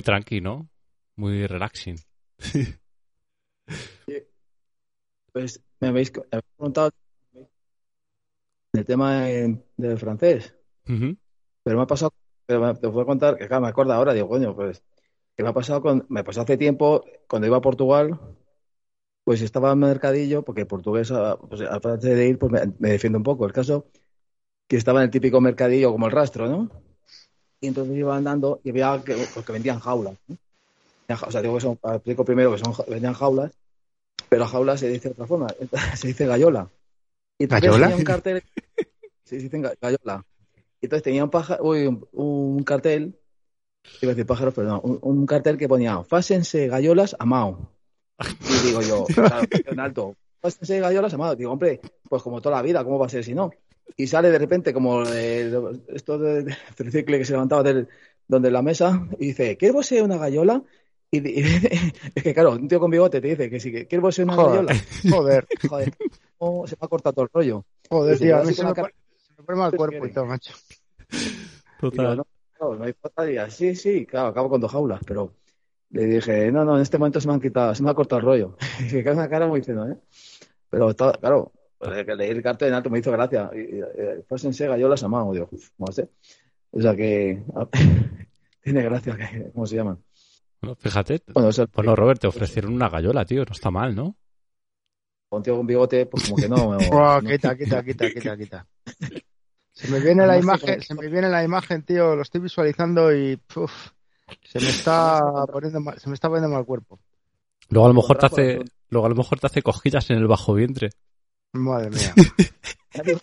Muy tranqui, ¿no? Muy relaxing. Pues me habéis, me habéis preguntado el tema de- del francés, pero me ha pasado, pero me- te voy a contar, que claro, me acuerdo ahora, digo, coño, pues, que me ha pasado con, me pasó hace tiempo, cuando iba a Portugal, pues estaba en mercadillo, porque portugués, ah, pues, aparte de ir, pues me, me defiendo un poco. El caso, que estaba en el típico mercadillo como el rastro, ¿no? Y entonces iba andando y veía que, pues, que vendían jaulas, ja- O sea, digo que son, explico primero que son, vendían jaulas, pero jaula se dice de otra forma, se dice gallola. Y entonces ¿Gallola? tenía un cartel, se dice ga- gallola. Y entonces tenía un, paja, uy, un, un cartel, iba a decir pájaros, pero no, un, un cartel que ponía, fásense gallolas a Mao. Y digo yo, claro, en alto, fásense gallolas a Mao. Digo, hombre, pues como toda la vida, ¿cómo va a ser si no? Y sale de repente como eh, esto de, tricicle que se levantaba del, donde la mesa y dice, ¿quieres vos ser una gallola? Y, y- es que claro, un tío con bigote te dice que sí, que ¿quieres vos ser una Joder. gallola? Joder, Joder, ¿cómo se me ha cortado todo el rollo? joder, tío, a mí se me, pone, se mal ¿Qué cuerpo y todo, macho. Digo, Total. no, claro, no hay ya, sí, sí, claro, acabo con dos jaulas, pero le dije, no, no, en este momento se me han quitado, se me ha cortado el rollo. Y que queda una cara muy diciendo, ¿eh? Pero está, claro, pues, que leí el cartel en alto me hizo gracia. Y, y, y, Pásense gallolas a mano, digo, uf, no sé. O sea que tiene gracia, que, ¿cómo se llaman? Bueno, fíjate. Bueno, o sea, Bueno, Robert, te ofrecieron una gallola, tío. No está mal, ¿no? un tío con bigote, pues como que no. quita, quita, quita, quita, quita. Se me viene la imagen, se me viene la imagen, tío, lo estoy visualizando y se me está poniendo mal, se me está poniendo mal cuerpo. Luego a lo mejor te hace, luego a lo mejor te hace cosquillas en el bajo vientre. Madre mía.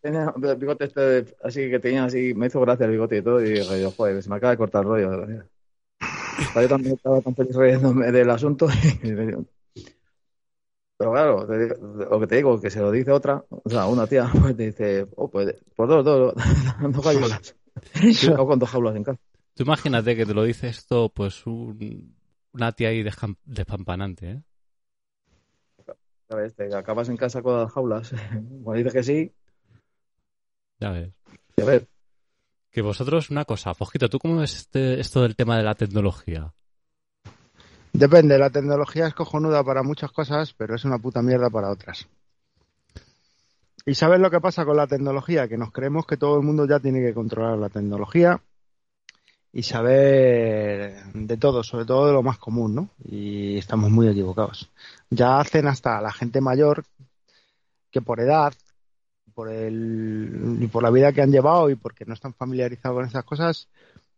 Tenía el bigote este, así que tenía así, me hizo gracia el bigote y todo, y dije yo, joder, se me acaba de cortar el rollo. de verdad. Estaba Yo también estaba tan feliz riéndome del asunto. y me dio- Pero claro, lo que te digo, que se lo dice otra, o sea, una tía, pues te dice, oh, pues, por dos, dos, dos gallolas. Yo con dos jaulas en casa. Tú imagínate que te lo dice esto, pues un, una tía ahí despampanante, ¿eh? ¿Sabes? Te acabas en casa con las jaulas. Cuando dices que sí, Ya ves. y a ver, Que vosotros, una cosa, Fojito, ¿tú cómo ves este- esto del tema de la tecnología? Depende, la tecnología es cojonuda para muchas cosas, pero es una puta mierda para otras. ¿Y sabes lo que pasa con la tecnología? Que nos creemos que todo el mundo ya tiene que controlar la tecnología y saber de todo, sobre todo de lo más común, ¿no? Y estamos muy equivocados. Ya hacen hasta la gente mayor que por edad, por el, y por la vida que han llevado y porque no están familiarizados con esas cosas,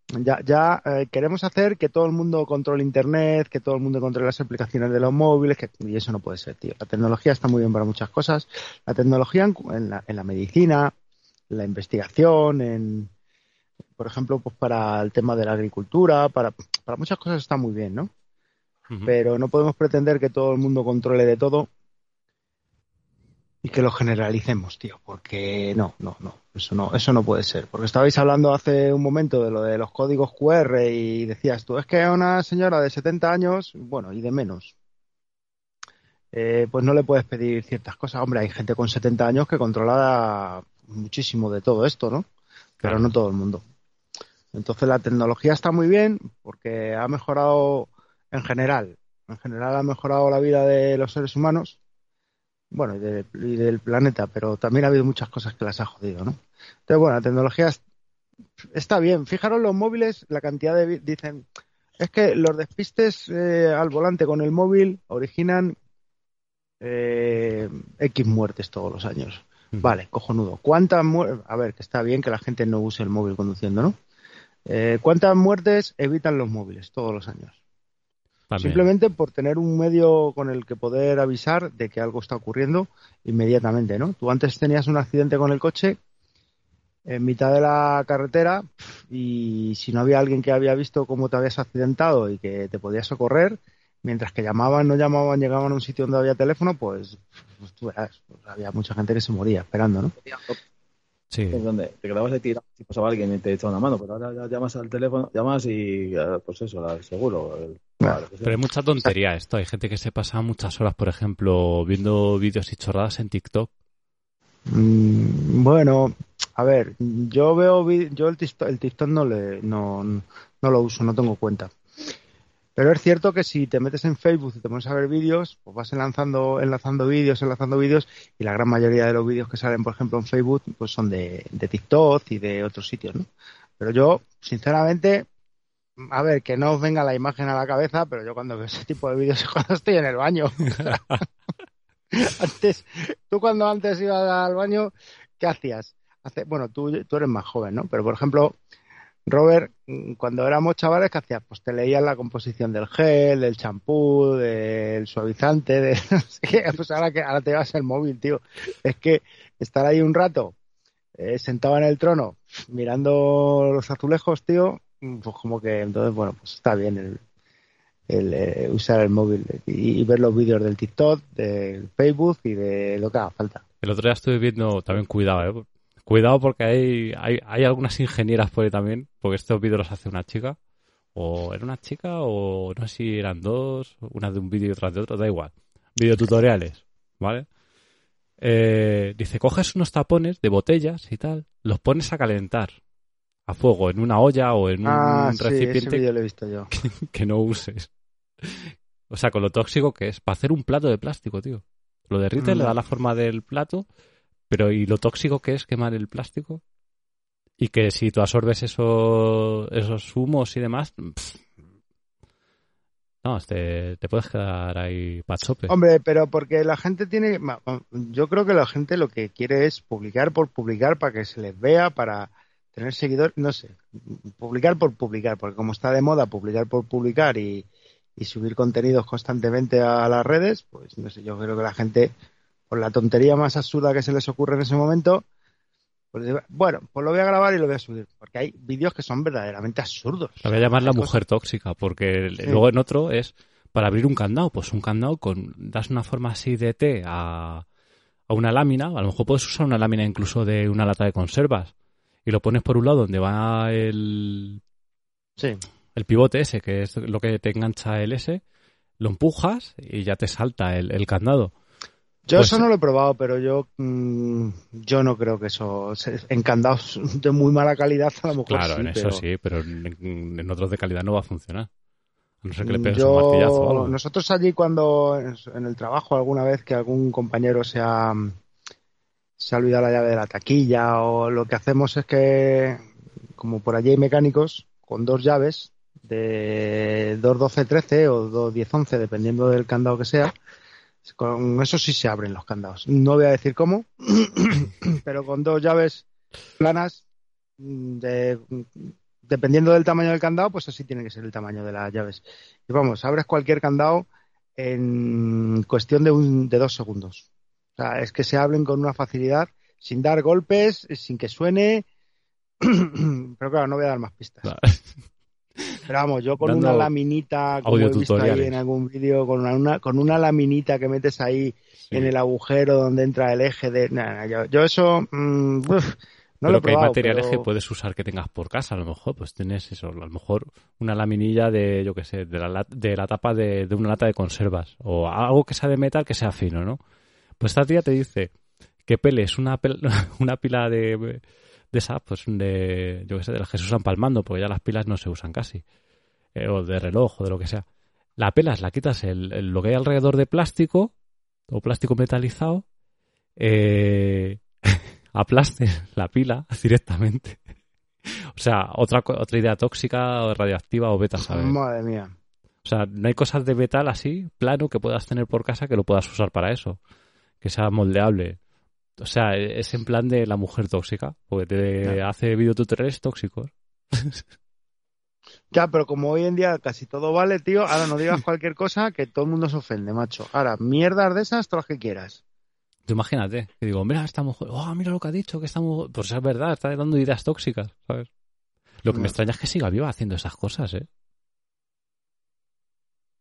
ya, ya eh, queremos hacer que todo el mundo controle Internet, que todo el mundo controle las aplicaciones de los móviles, que, y eso no puede ser, tío. La tecnología está muy bien para muchas cosas. La tecnología en, la, en la medicina, la investigación, en, por ejemplo, pues para el tema de la agricultura, para, para muchas cosas está muy bien, ¿no? Pero no podemos pretender que todo el mundo controle de todo y que lo generalicemos, tío, porque no, no, no, eso no, eso no puede ser. Porque estabais hablando hace un momento de lo de los códigos QR y decías tú, es que a una señora de 70 años, bueno, y de menos, eh, pues no le puedes pedir ciertas cosas. Hombre, hay gente con 70 años que controla muchísimo de todo esto, ¿no? Pero Claro. no todo el mundo. Entonces la tecnología está muy bien porque ha mejorado en general, en general ha mejorado la vida de los seres humanos, bueno, y, de- y del planeta, pero también ha habido muchas cosas que las ha jodido, ¿no? Entonces, bueno, la tecnología es- está bien. Fijaros los móviles, la cantidad de... Dicen, es que los despistes eh, al volante con el móvil originan eh, X muertes todos los años. Ujú. Vale, cojonudo. ¿Cuántas muertes? A ver, que está bien que la gente no use el móvil conduciendo, ¿no? Eh, ¿Cuántas muertes evitan los móviles todos los años? También. Simplemente por tener un medio con el que poder avisar de que algo está ocurriendo inmediatamente, ¿no? Tú antes tenías un accidente con el coche en mitad de la carretera y si no había alguien que había visto cómo te habías accidentado y que te podía socorrer, mientras que llamaban, no llamaban, llegaban a un sitio donde había teléfono, pues, pues tú verás, pues había mucha gente que se moría esperando, ¿no? Sí. es donde te quedabas ahí tirado si pasaba alguien y te echaba una mano, pero ahora ya llamas al teléfono, llamas y eh, pues eso, el seguro. El, Claro. Pero hay mucha tontería esto. Hay gente que se pasa muchas horas, por ejemplo, viendo vídeos y chorradas en TikTok. Mm, bueno, A ver, yo veo, yo el TikTok, el TikTok no, le, no, no lo uso, no tengo cuenta. Pero es cierto que si te metes en Facebook y te pones a ver vídeos, pues vas enlazando, enlazando vídeos, enlazando vídeos, y la gran mayoría de los vídeos que salen, por ejemplo, en Facebook, pues son de, de TikTok y de otros sitios, ¿no? Pero yo, sinceramente, a ver, que no os venga la imagen a la cabeza, pero yo cuando veo ese tipo de vídeos es cuando estoy en el baño. antes, tú cuando antes ibas al baño, ¿qué hacías? Hace, bueno, tú, tú eres más joven, ¿no? Pero, por ejemplo, Robert, cuando éramos chavales, ¿qué hacías? Pues te leías la composición del gel, del champú, del suavizante, de no sé qué. Pues ahora, que, ahora te vas el móvil, tío. Es que estar ahí un rato, eh, sentado en el trono, mirando los azulejos, tío, pues como que entonces, bueno, pues está bien el, eh, usar el móvil y, y ver los vídeos del TikTok, del Facebook y de lo que haga falta. El otro día estuve viendo, también cuidado, ¿eh? Cuidado porque hay, hay, hay algunas ingenieras por ahí también, porque estos vídeos los hace una chica, o era una chica, o no sé si eran dos, una de un vídeo y otra de otro, da igual. Videotutoriales, ¿vale? Eh, dice, coges unos tapones de botellas y tal, los pones a calentar a fuego en una olla o en un ah, sí, ese recipiente lo he visto yo. que no uses. O sea, con lo tóxico que es, para hacer un plato de plástico, tío. Lo derrite, Mm. le da la forma del plato, pero ¿y lo tóxico que es quemar el plástico? Y que si tú absorbes eso, esos humos y demás, pff, no, te, te puedes quedar ahí pachope. Hombre, pero porque la gente tiene, yo creo que la gente lo que quiere es publicar por publicar para que se les vea, para tener seguidores, no sé, publicar por publicar, porque como está de moda publicar por publicar y, y subir contenidos constantemente a las redes, pues no sé, yo creo que la gente, por la tontería más absurda que se les ocurre en ese momento, pues bueno, pues lo voy a grabar y lo voy a subir, porque hay vídeos que son verdaderamente absurdos. Lo voy a llamar la mujer tóxica, porque Sí. luego en otro es para abrir un candado. Pues un candado con das una forma así de T a, a una lámina. A lo mejor puedes usar una lámina incluso de una lata de conservas. Y lo pones por un lado donde va el, Sí. el pivote ese, que es lo que te engancha el S. Lo empujas y ya te salta el, el candado. Yo Pues- eso no lo he probado, pero yo mm, yo no creo que eso en candados de muy mala calidad a lo mejor Claro, sí, en eso pero sí, pero en, en otros de calidad no va a funcionar. A no ser que le pegues yo- un martillazo o algo. nosotros allí cuando en- en el trabajo alguna vez que algún compañero se ha se ha olvidado la llave de la taquilla o lo que hacemos es que como por allí hay mecánicos con dos llaves de 21213 o 21011 dependiendo del candado que sea con eso sí se abren los candados. No voy a decir cómo, pero con dos llaves planas, de- dependiendo del tamaño del candado, pues así tiene que ser el tamaño de las llaves. Y vamos, abres cualquier candado en cuestión de, un, de dos segundos. O sea, es que se abren con una facilidad, sin dar golpes, sin que suene. Pero claro, no voy a dar más pistas. Claro. Pero vamos, yo con Dando una laminita, como he visto ahí en algún vídeo, con una, una- con una laminita que metes ahí Sí. en el agujero donde entra el eje de... nah, nah, yo, yo eso... mm, uf, no pero lo he que hay probado, materiales pero- que puedes usar que tengas por casa, a lo mejor, pues tienes eso, a lo mejor una laminilla de, yo qué sé, de la, de la tapa de, de una lata de conservas, o algo que sea de metal que sea fino, ¿no? Pues esta tía te dice que peles una, pel- una pila de, de esas, pues de, yo qué sé, de las que se usan palmando, porque ya las pilas no se usan casi, eh, o de reloj, o de lo que sea. La pelas, la quitas el, el- lo que hay alrededor de plástico, o plástico metalizado, eh, aplastes la pila directamente. O sea, otra, otra idea tóxica o radioactiva o beta, ¿sabes? Madre mía. O sea, no hay cosas de metal así, plano, que puedas tener por casa que lo puedas usar para eso. Que sea moldeable. O sea, es en plan de la mujer tóxica, porque te Claro. hace videotutoriales tóxicos. Ya, pero como hoy en día casi todo vale, tío, ahora no digas cualquier cosa que todo el mundo se ofende, macho. Ahora, mierdas de esas, todas las que quieras. Tú imagínate, que digo, mira esta mujer, oh, mira lo que ha dicho, que esta mujer... Pues es verdad, está dando ideas tóxicas, ¿sabes? Lo que No. me extraña es que siga viva haciendo esas cosas, ¿eh?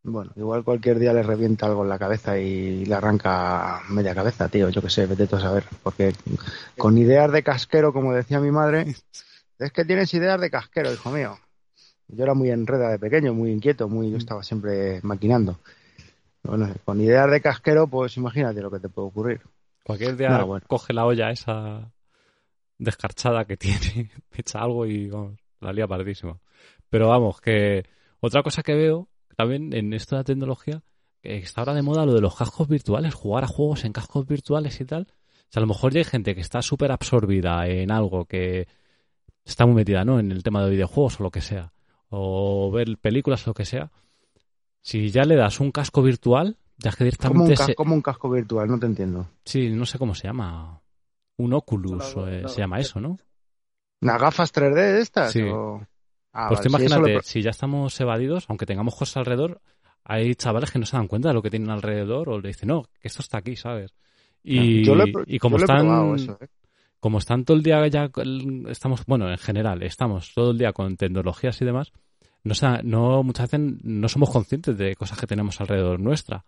Bueno, igual cualquier día le revienta algo en la cabeza y le arranca media cabeza, tío. Yo qué sé, vete tú a saber. Porque con ideas de casquero, como decía mi madre, es que tienes ideas de casquero, hijo mío. Yo era muy enreda de pequeño, muy inquieto, muy yo estaba siempre maquinando. Bueno, con ideas de casquero, pues imagínate lo que te puede ocurrir. Cualquier día No, bueno. coge la olla esa descarchada que tiene, echa algo y vamos, la lía pardísima. Pero vamos, que otra cosa que veo también en esto de la tecnología, que está ahora de moda lo de los cascos virtuales, jugar a juegos en cascos virtuales y tal. O sea, a lo mejor ya hay gente que está súper absorbida en algo que está muy metida, ¿no? En el tema de videojuegos o lo que sea. O ver películas o lo que sea. Si ya le das un casco virtual, ya que directamente... Como un, casco, como un casco virtual, no te entiendo. Sí, no sé cómo se llama. Un Oculus no, no, se llama eso, ¿no? ¿Unas gafas 3D de estas? Sí. O... Ah, pues vale, imagínate, si, si ya estamos evadidos, aunque tengamos cosas alrededor, hay chavales que no se dan cuenta de lo que tienen alrededor o le dicen, no, que esto está aquí, ¿sabes? Y, yo lo he, y como yo están... eso, ¿eh? como están todo el día ya, estamos, bueno, en general, estamos todo el día con tecnologías y demás, no, no muchas veces no somos conscientes de cosas que tenemos alrededor nuestra.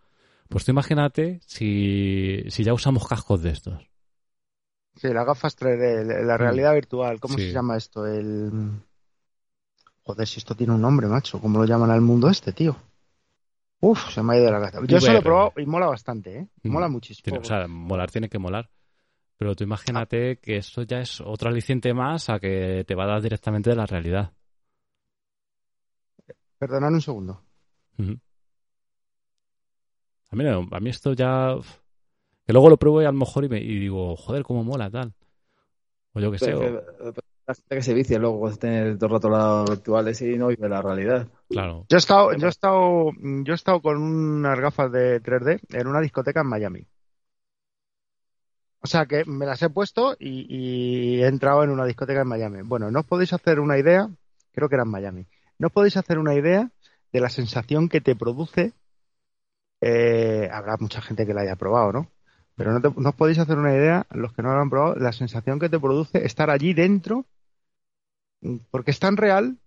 Pues tú imagínate si, si ya usamos cascos de estos. Sí, las gafas 3D, la realidad mm. virtual, ¿cómo sí. se llama esto? El... Joder, si esto tiene un nombre, macho, ¿cómo lo llaman al mundo este, tío? Uf, se me ha ido la cabeza. Yo eso lo he probado y mola bastante, ¿eh? Mola muchísimo. Tiene, o sea, molar tiene que molar. Pero tú imagínate que esto ya es otro aliciente más a que te va a dar directamente de la realidad. Perdonad un segundo. Uh -huh. a, mí, a mí esto ya... Que luego lo pruebo y a lo mejor y, me, y digo, joder, cómo mola tal. O yo qué sé. O... La gente que se vicia luego tener todo el rato las virtuales y no vive la realidad. Claro. Yo he estado, yo he estado, yo he estado con unas gafas de 3D en una discoteca en Miami. O sea que me las he puesto y, y, he entrado en una discoteca en Miami. Bueno, no os podéis hacer una idea, creo que era en Miami, no os podéis hacer una idea de la sensación que te produce. Eh, habrá mucha gente que la haya probado, ¿no? Pero no, te, no, os podéis hacer una idea, los que no lo han probado, la sensación que te produce estar allí dentro, porque es tan real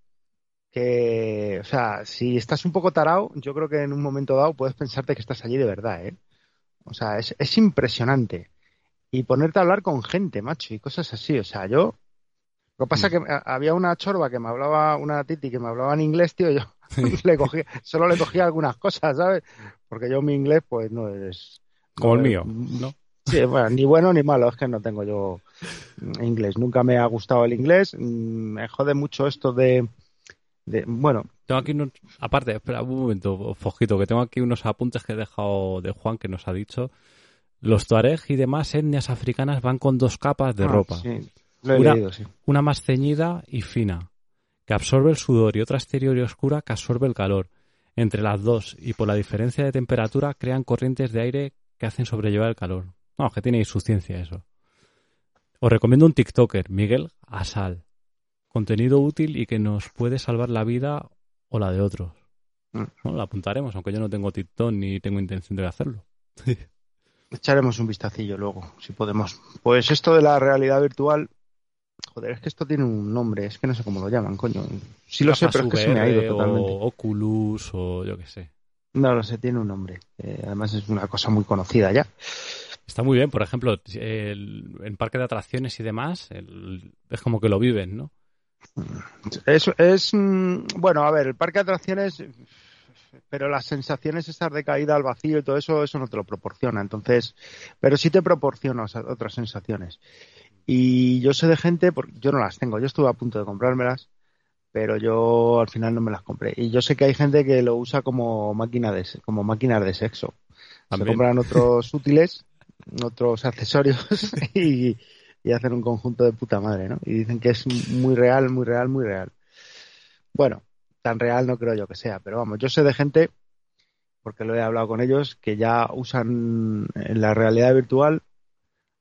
que, o sea, si estás un poco tarao, yo creo que en un momento dado puedes pensarte que estás allí de verdad, ¿eh? O sea, es, es impresionante y ponerte a hablar con gente, macho, y cosas así. O sea, yo. Lo que pasa es que había una chorba que me hablaba, una titi que me hablaba en inglés, tío, yo le cogí, solo le cogía algunas cosas, ¿sabes? Porque yo mi inglés, pues no es. Como el mío, ¿no? Sí, bueno, ni bueno ni malo, es que no tengo yo inglés. Nunca me ha gustado el inglés. Me jode mucho esto de. de bueno, tengo aquí unos, aparte, espera un momento, Fojito, que tengo aquí unos apuntes que he dejado de Juan que nos ha dicho. Los tuareg y demás etnias africanas van con dos capas de ah, ropa. Sí, lo he una, leído, sí. una más ceñida y fina, que absorbe el sudor, y otra exterior y oscura que absorbe el calor. Entre las dos, y por la diferencia de temperatura, crean corrientes de aire que hacen sobrellevar el calor. No, que tiene su ciencia eso. Os recomiendo un TikToker, Miguel Asal. Contenido útil y que nos puede salvar la vida o la de otros. Mm. Bueno, la apuntaremos, aunque yo no tengo TikTok ni tengo intención de hacerlo. Echaremos un vistacillo luego, si podemos. Pues esto de la realidad virtual, joder, es que esto tiene un nombre, es que no sé cómo lo llaman, coño. Sí lo sé, pero es que se me ha ido totalmente. O Oculus o yo qué sé. No lo sé, tiene un nombre. Eh, además es una cosa muy conocida ya. Está muy bien, por ejemplo, el, en parque de atracciones y demás, el, es como que lo viven, ¿no? Es, es, mm, bueno, a ver, el parque de atracciones pero las sensaciones estar de caída al vacío y todo eso, eso no te lo proporciona. Entonces, pero sí te proporciona otras sensaciones. Y yo sé de gente, porque yo no las tengo, yo estuve a punto de comprármelas, pero yo al final no me las compré. Y yo sé que hay gente que lo usa como máquina de, como máquinas de sexo. También. Se compran otros útiles, otros accesorios y, y hacen un conjunto de puta madre, ¿no? Y dicen que es muy real, muy real, muy real. Bueno, tan real no creo yo que sea, pero vamos, yo sé de gente, porque lo he hablado con ellos, que ya usan la realidad virtual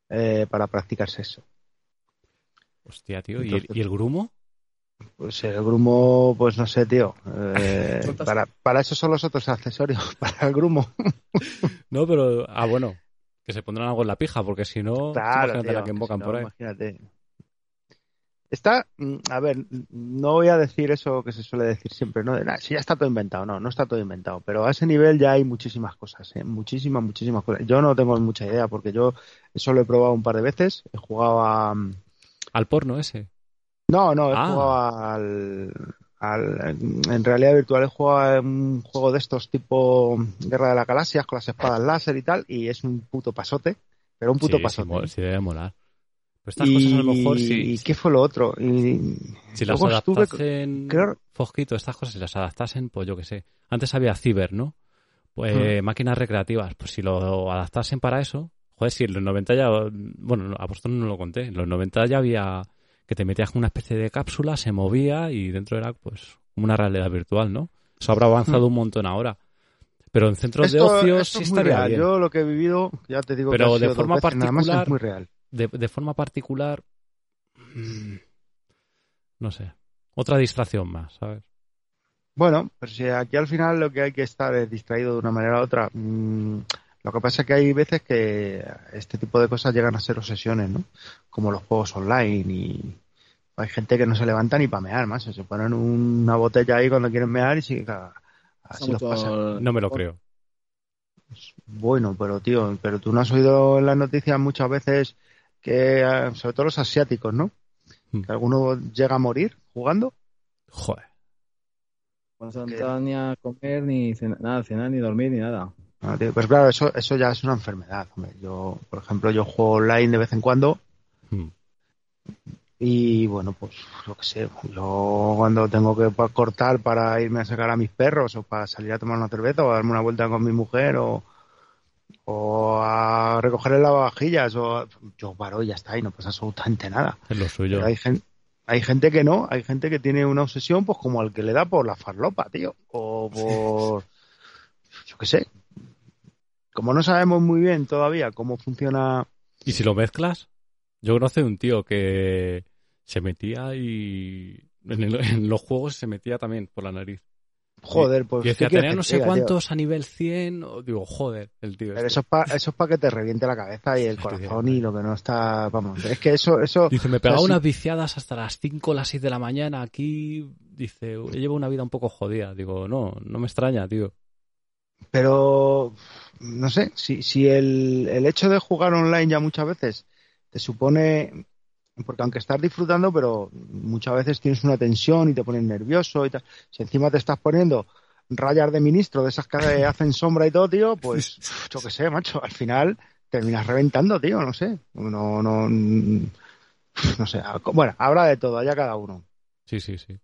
eh, para practicar sexo. Hostia, tío, Entonces, ¿Y, el, ¿y el grumo? Pues el grumo, pues no sé, tío. Eh, para, para eso son los otros accesorios, para el grumo. no, pero, ah, bueno, que se pondrán algo en la pija, porque si no, claro, imagínate tío, la que invocan si no, por ahí. Imagínate. Está, mm, a ver, no voy a decir eso que se suele decir siempre, ¿no? De, nah, si ya está todo inventado, no, no está todo inventado, pero a ese nivel ya hay muchísimas cosas, ¿eh? muchísimas, muchísimas cosas. Yo no tengo mucha idea porque yo eso lo he probado un par de veces, he jugado a... ¿Al porno ese? No, no, he Ah. jugado al, al- En realidad virtual he jugado a un juego de estos tipo Guerra de las Galaxias con las espadas láser y tal, y es un puto pasote, pero un puto sí, pasote. Sí, sí debe molar. Pero estas cosas a lo mejor y, si, ¿y qué fue lo otro? Y, si las adaptasen, creo- Fosquito, estas cosas, si las adaptasen, pues yo qué sé. Antes había ciber, ¿no? Pues eh, máquinas recreativas, pues si lo adaptasen para eso, joder, si en los 90 ya, bueno, a vosotros no lo conté, en los 90 ya había que te metías con una especie de cápsula, se movía y dentro era pues una realidad virtual, ¿no? Eso habrá avanzado un montón ahora. Pero en centros de ocio sí es estaría real. bien. Yo lo que he vivido, ya te digo Pero que de forma veces, nada más, particular- es muy real. de, de forma particular, mm, no sé, otra distracción más, ¿sabes? Bueno, pero si aquí al final lo que hay que estar es distraído de una manera u otra. Mm, lo que pasa es que hay veces que este tipo de cosas llegan a ser obsesiones, ¿no? Como los juegos online y hay gente que no se levanta ni para mear, más. Se ponen una botella ahí cuando quieren mear y sí, claro, así los pasan. No me lo creo. Bueno, pero tío, pero tú no has oído en las noticias muchas veces que, eh, sobre todo los asiáticos, ¿no? Hmm. Que alguno llega a morir jugando. Joder. No se levanta ni a comer, ni cenar, nada, cenar, ni dormir, ni nada. Pues claro, eso, eso ya es una enfermedad. hombre. Yo, por ejemplo, yo juego online de vez en cuando Mm. y bueno, pues lo que sé, yo cuando tengo que cortar para irme a sacar a mis perros o para salir a tomar una cerveza o a darme una vuelta con mi mujer o, o a recoger el lavavajillas o yo paro y ya está y no pasa absolutamente nada. Es lo suyo. Pero hay gente, hay gente que no, hay gente que tiene una obsesión pues como al que le da por la farlopa, tío, o por yo qué sé. Como no sabemos muy bien todavía cómo funciona Y si lo mezclas, yo conocí un tío que se metía y en, el- en los juegos se metía también por la nariz. Joder, pues. y decía, ¿qué quieres tenía no sé diga, tío? cuántos a nivel 100. o- Digo, joder, el tío. Pero este. eso es para eso es pa que te reviente la cabeza y el Sí, corazón y lo que no está. Vamos, es que eso. eso Dice, me pegaba unas viciadas hasta las 5 o las 6 de la mañana aquí. Dice, llevo una vida un poco jodida. Digo, no, no me extraña, tío. Pero. No sé, si, si el, el hecho de jugar online ya muchas veces te supone. Porque aunque estás disfrutando, pero muchas veces tienes una tensión y te pones nervioso y tal. Si encima te estás poniendo rayas de ministro, de esas que hacen sombra y todo, tío, pues yo qué sé, macho, al final terminas reventando, tío, no sé. No, no, no sé. Bueno, habrá de todo, allá cada uno. Sí, sí, sí.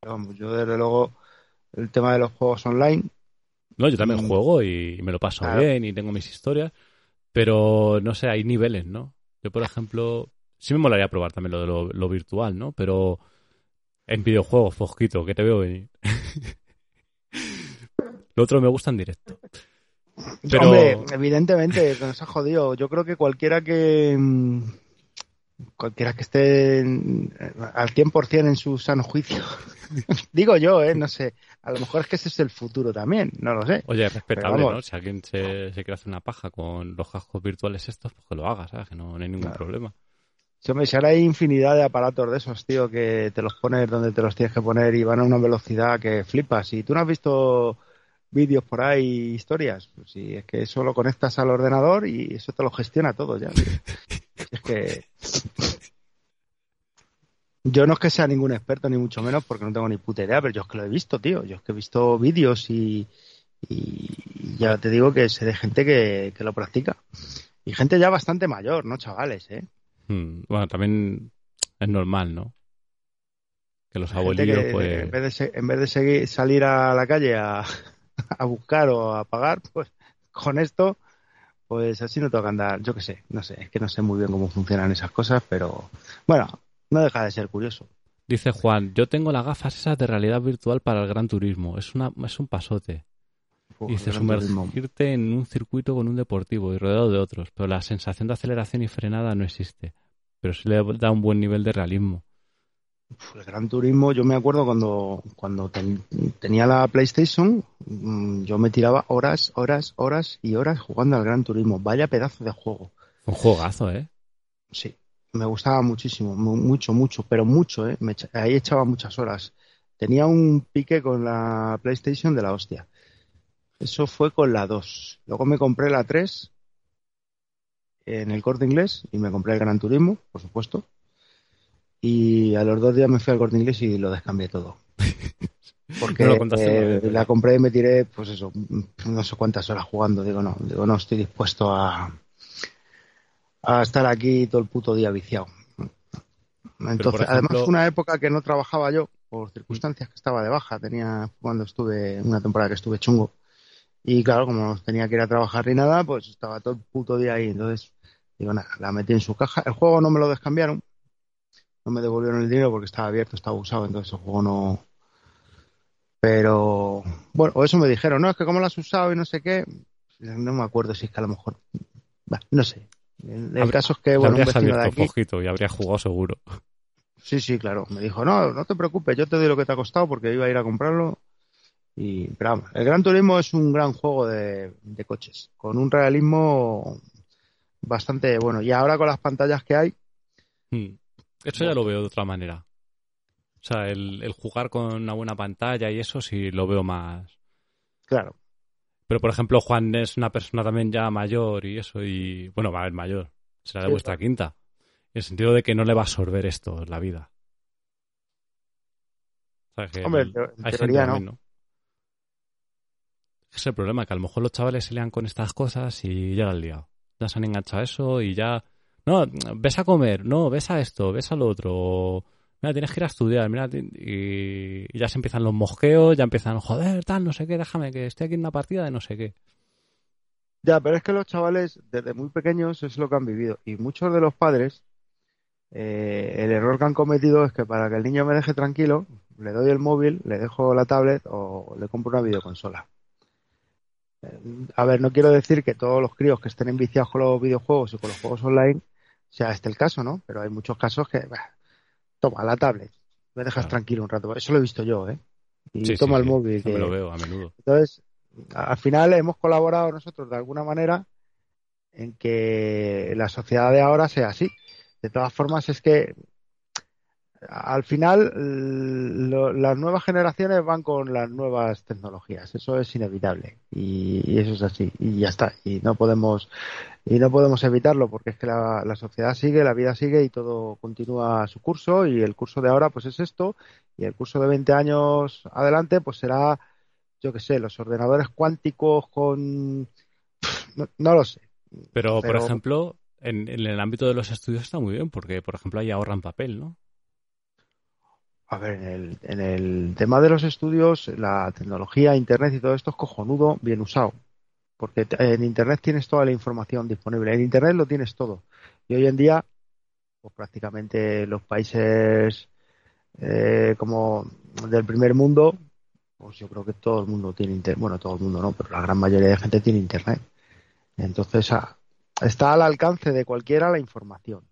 Pero vamos, yo desde luego el tema de los juegos online, No, yo también Mm. juego y me lo paso Claro. bien y tengo mis historias. Pero no sé, hay niveles, ¿no? Yo, por ejemplo, sí me molaría probar también lo de lo, lo virtual, ¿no? Pero en videojuegos, Fosquito, que te veo venir. lo otro me gusta en directo. Pero- hombre, evidentemente, nos ha jodido. Yo creo que cualquiera que mm, cualquiera que esté en- al 100% en su sano juicio, digo yo, eh, no sé, a lo mejor es que ese es el futuro también, no lo sé. Oye, es respetable. ¿no? Si alguien se, se quiere hacer una paja con los cascos virtuales estos, pues que lo haga, ¿sabes? Que no, no hay ningún Claro. problema. Sí, hombre, si ahora hay infinidad de aparatos de esos, tío, que te los pones donde te los tienes que poner y van a una velocidad que flipas. Y tú no has visto vídeos por ahí, historias, pues sí, es que eso lo conectas al ordenador y eso te lo gestiona todo ya. Es que yo no es que sea ningún experto ni mucho menos porque no tengo ni puta idea, pero yo es que lo he visto, tío. Yo es que he visto vídeos y, y ya te digo que sé de gente que, que lo practica. Y gente ya bastante mayor, ¿no, chavales? ¿eh? Hmm, Bueno, también es normal, ¿no? Que los abuelillos, que, pues... en vez de, en vez de seguir, salir a la calle a, a buscar o a pagar, pues con esto, pues así no toca andar. Yo qué sé, no sé, es que no sé muy bien cómo funcionan esas cosas, pero bueno, no deja de ser curioso. Dice Juan, yo tengo las gafas esas de realidad virtual para el Gran Turismo. Es una es un pasote. Uf, Dice Turismo. sumergirte en un circuito con un deportivo y rodeado de otros, pero la sensación de aceleración y frenada no existe. Pero sí le da un buen nivel de realismo. El Gran Turismo, yo me acuerdo cuando, cuando ten- tenía la PlayStation, mm, yo me tiraba horas, horas, horas y horas jugando al Gran Turismo. Vaya pedazo de juego. Un juegazo, ¿eh? Sí, me gustaba muchísimo, mu- mucho, mucho, pero mucho, ¿eh? Me ahí echaba muchas horas. Tenía un pique con la PlayStation de la hostia. Eso fue con la 2. Luego me compré la 3 en el corte inglés y me compré el Gran Turismo, por supuesto. Y a los dos días me fui al corte inglés y lo descambié todo. Porque No eh, la compré y me tiré, pues eso, no sé cuántas horas jugando. Digo, no, digo, no estoy dispuesto a, a estar aquí todo el puto día viciado. Entonces, además fue una época que no trabajaba yo por circunstancias que estaba de baja. Tenía cuando estuve una temporada que estuve chungo y claro, como no tenía que ir a trabajar ni nada, pues estaba todo el puto día ahí. Entonces digo nada, la metí en su caja. El juego no me lo descambiaron, no me devolvieron el dinero porque estaba abierto, estaba usado, entonces el juego no. Pero bueno, o eso me dijeron, no es que como lo has usado y no sé qué, no me acuerdo si es que a lo mejor, no sé. El, caso es que bueno, un vecino de aquí, y habría jugado seguro. Sí, sí, claro. Me dijo, no, no te preocupes, yo te doy lo que te ha costado porque iba a ir a comprarlo. Y, pero vamos, el Gran Turismo es un gran juego de, coches, con un realismo bastante bueno. Y ahora con las pantallas que hay. Hmm. Eso ya lo veo de otra manera. O sea, el, el, jugar con una buena pantalla y eso sí lo veo más. Claro. Pero, por ejemplo, Juan es una persona también ya mayor y eso, y bueno, va a ver mayor. Será de vuestra quinta. En el sentido de que no le va a absorber esto la vida. Hombre, en teoría no. Es el problema, que a lo mejor los chavales se lean con estas cosas y ya el día. Ya se han enganchado a eso y ya... No, ves a comer, no, ves a esto, ves a lo otro. Mira, tienes que ir a estudiar, mira, y, ya se empiezan los mosqueos, ya empiezan, joder, tal, no sé qué, déjame que estoy aquí en una partida de no sé qué. Ya, pero es que los chavales desde muy pequeños es lo que han vivido y muchos de los padres eh, el error que han cometido es que para que el niño me deje tranquilo, le doy el móvil, le dejo la tablet o le compro una videoconsola. Eh, a ver, no quiero decir que todos los críos que estén enviciados con los videojuegos y con los juegos online sea este el caso, ¿no? Pero hay muchos casos que, toma la tablet, me dejas tranquilo un rato. Eso lo he visto yo, ¿eh? Y toma el móvil. Que... lo veo a menudo. Entonces, al final hemos colaborado nosotros de alguna manera en que la sociedad de ahora sea así. De todas formas, es que al final las nuevas generaciones van con las nuevas tecnologías. Eso es inevitable. Y, eso es así. Y ya está. Y no podemos y no podemos evitarlo porque es que la, sociedad sigue la vida sigue y todo continúa su curso. Y el curso de ahora pues es esto. Y el curso de 20 años adelante pues será yo qué sé los ordenadores cuánticos con no, lo sé. Pero, por ejemplo en, el ámbito de los estudios está muy bien, porque, por ejemplo, ahí ahorran papel, ¿no? A ver, en el, en el tema de los estudios, la tecnología, Internet y todo esto es cojonudo, bien usado. Porque en Internet tienes toda la información disponible. En Internet lo tienes todo. Y hoy en día, pues prácticamente los países eh, como del primer mundo, pues yo creo que todo el mundo tiene Internet. Bueno, todo el mundo no, pero la gran mayoría de gente tiene Internet. Entonces, está al alcance de cualquiera la información.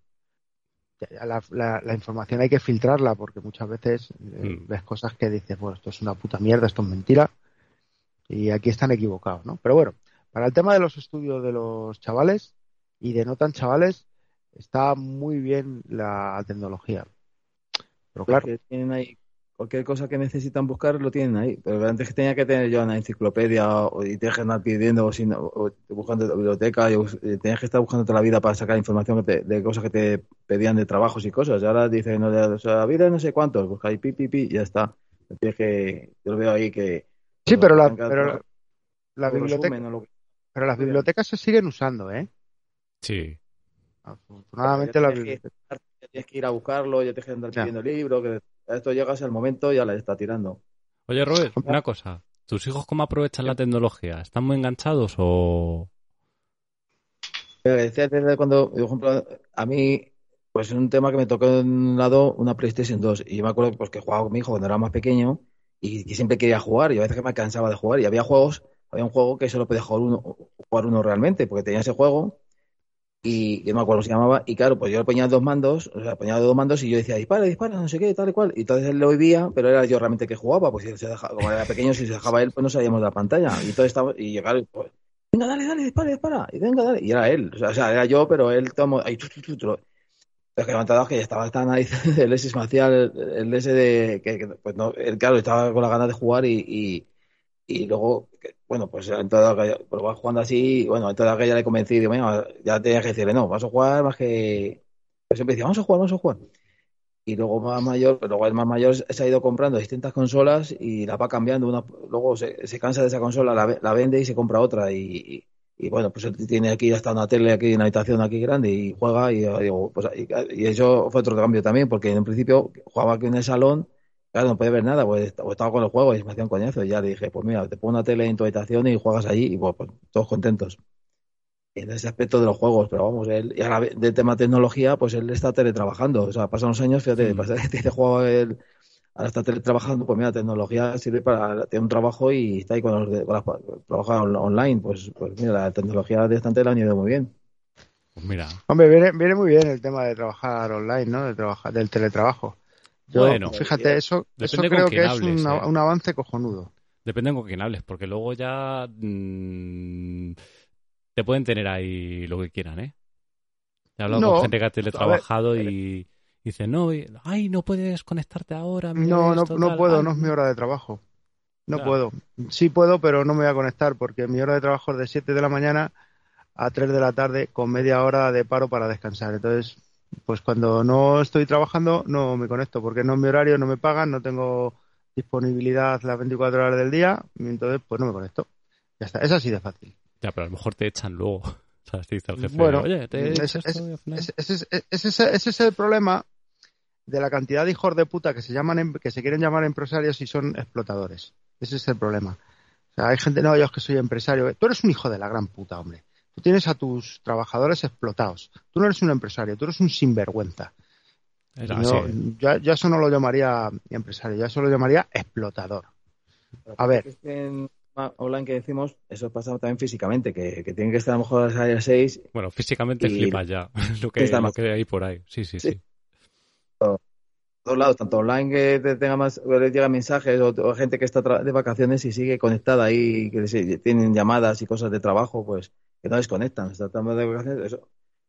La, información hay que filtrarla porque muchas veces eh, mm. ves cosas que dices, bueno, esto es una puta mierda, esto es mentira y aquí están equivocados, ¿no? Pero bueno, para el tema de los estudios de los chavales y de no tan chavales, está muy bien la tecnología. Pero claro. tienen ahí cualquier cosa que necesitan buscar lo tienen ahí. Pero antes que tenía que tener yo una enciclopedia o, y tenías que andar pidiendo o, sin, o buscando la biblioteca y, tenías que estar buscando toda la vida para sacar información de cosas que te pedían de trabajos y cosas. Y ahora dicen, no, o sea, la vida no sé cuántos, busca ahí pi, pi, pi, y ya está. Tienes que, yo lo veo ahí que... Sí, pero, la, pero la, biblioteca... Pero las bibliotecas se siguen usando, ¿eh? Sí. Afortunadamente la biblioteca... tienes que ir a buscarlo, ya tienes que andar pidiendo libros, que esto llegas al momento y ya la está tirando. Oye, Robert, una cosa. ¿Tus hijos cómo aprovechan la tecnología? ¿Están muy enganchados o...? Decía desde cuando, por ejemplo, a mí, pues es un tema que me tocó en un lado una PlayStation 2. Y yo me acuerdo pues, que jugaba con mi hijo cuando era más pequeño y que siempre quería jugar. Y a veces que me cansaba de jugar. Y había juegos, había un juego que solo podía jugar uno, jugar uno realmente, porque tenía ese juego y yo me acuerdo cómo se llamaba, y claro, pues yo le ponía dos mandos, o sea, ponía dos mandos y yo decía, dispara, dispara, no sé qué, tal y cual, y entonces él lo oía, pero era yo realmente que jugaba, pues si se dejaba, como era pequeño, si se dejaba él, pues no salíamos de la pantalla, y todo estaba, y yo, claro, pues, venga, dale, dale, dispara, dispara, y venga, dale, y era él, o sea, era yo, pero él tomó, ahí, chu, que levantado que ya estaba tan ahí el S espacial, el S de, que, pues no, él, claro, estaba con la ganas de jugar y, y luego, bueno, pues en toda aquella, pues jugando así, bueno, en toda aquella le convencí, digo, ya tenía que decirle, no, vas a jugar más que. Pues siempre decía, vamos a jugar, vamos a jugar. Y luego más mayor, luego el más mayor se ha ido comprando distintas consolas y la va cambiando. Una, luego se, cansa de esa consola, la, vende y se compra otra. Y, y bueno, pues tiene aquí hasta una tele aquí, una habitación aquí grande y juega y, pues, y, eso fue otro cambio también, porque en un principio jugaba aquí en el salón, claro, no podía ver nada, pues estaba con el juego y me hacía un coñazo y ya le dije, pues mira, te pongo una tele en tu habitación y juegas allí y pues, pues todos contentos. En ese aspecto de los juegos, pero vamos, él, y ahora de tema tecnología, pues él está teletrabajando, o sea, pasan los años, fíjate, mm. este juego el ahora está teletrabajando, pues mira, la tecnología sirve para tener un trabajo y está ahí con los, trabajar online. Pues, pues mira, la tecnología de estante le ha ido muy bien. Pues mira. Hombre, viene, viene muy bien el tema de trabajar online, ¿no? De trabajar, del teletrabajo. Bueno, fíjate, eso, eso creo que es un, ¿eh? un, avance cojonudo. Depende con quién hables, porque luego ya mmm, te pueden tener ahí lo que quieran, ¿eh? He hablado con gente que ha teletrabajado y Dice, no, ay, no puedes conectarte ahora. No, no, no puedo, no es mi hora de trabajo. No puedo. Sí puedo, pero no me voy a conectar porque mi hora de trabajo es de 7 de la mañana a 3 de la tarde con media hora de paro para descansar. Entonces, pues cuando no estoy trabajando no me conecto porque no es mi horario, no me pagan, no tengo disponibilidad las 24 horas del día y entonces pues no me conecto. Ya está, es así de fácil. Ya, pero a lo mejor te echan luego. Bueno, ese, es el problema de la cantidad de hijos de puta que se llaman em, que se quieren llamar empresarios y son explotadores. Ese es el problema. O sea, hay gente, no, yo es que soy empresario. Tú eres un hijo de la gran puta, hombre. Tú tienes a tus trabajadores explotados. Tú no eres un empresario, tú eres un sinvergüenza. ya, eso no lo llamaría empresario, ya eso lo llamaría explotador. A ver online que decimos, eso pasa también físicamente, que, que tienen que estar a lo mejor a las 6. Bueno, físicamente flipa ya lo que, lo que hay por ahí. Sí, sí, sí. Todos lados, tanto online que te tenga más, que llega mensajes o, gente que está de vacaciones y sigue conectada ahí, que tienen llamadas y cosas de trabajo, pues que no desconectan. Estamos de vacaciones, eso.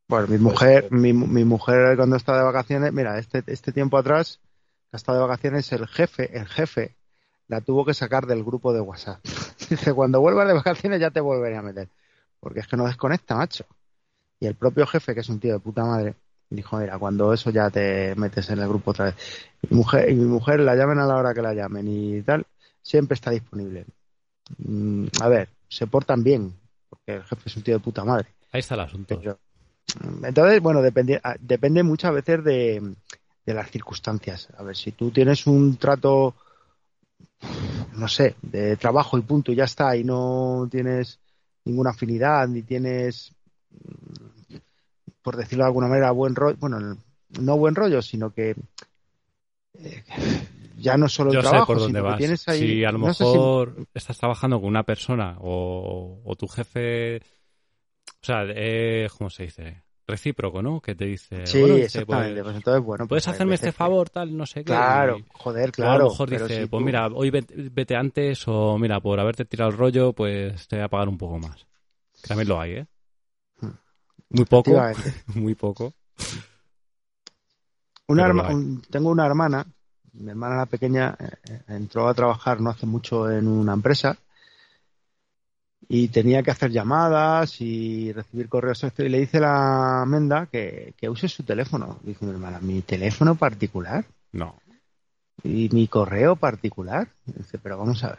Bueno, mi pues, mujer, pues mi, mi mujer cuando está de vacaciones, mira, este, este tiempo atrás, ha estado de vacaciones, el jefe, el jefe la tuvo que sacar del grupo de WhatsApp. Dice, cuando vuelvas de vacaciones ya te volveré a meter. Porque es que no desconecta, macho. Y el propio jefe, que es un tío de puta madre, dijo, mira, cuando eso ya te metes en el grupo otra vez. Mi mujer, y mi mujer la llamen a la hora que la llamen y tal, siempre está disponible. Mm, a ver, se portan bien, porque el jefe es un tío de puta madre. Ahí está el asunto. entonces, bueno, depende, ah, depende muchas veces de, de las circunstancias. A ver, si tú tienes un trato no sé, de trabajo y punto, y ya está, y no tienes ninguna afinidad, ni tienes, por decirlo de alguna manera, buen rollo, bueno, no buen rollo, sino que eh, ya no solo el trabajo, sé por dónde vas. si a lo mejor estás trabajando con una persona o, tu jefe, o sea, eh, ¿cómo se dice? recíproco, ¿no? Que te dice, sí, bueno, exactamente. Pues, entonces, bueno, puedes pues, hacerme este favor, tal, no sé qué. Claro, joder, claro. a lo mejor dice, pues mira, hoy vete, antes o mira, por haberte tirado el rollo, pues te voy a pagar un poco más. también lo hay, ¿eh? Hmm. Muy poco, muy poco. tengo una hermana, mi hermana la pequeña eh, eh, entró a trabajar no hace mucho en una empresa y tenía que hacer llamadas y recibir correos. Y le dice la Menda que, que use su teléfono. Dice mi hermana, ¿mi teléfono particular? No. ¿Y mi correo particular? Dice, pero vamos a ver.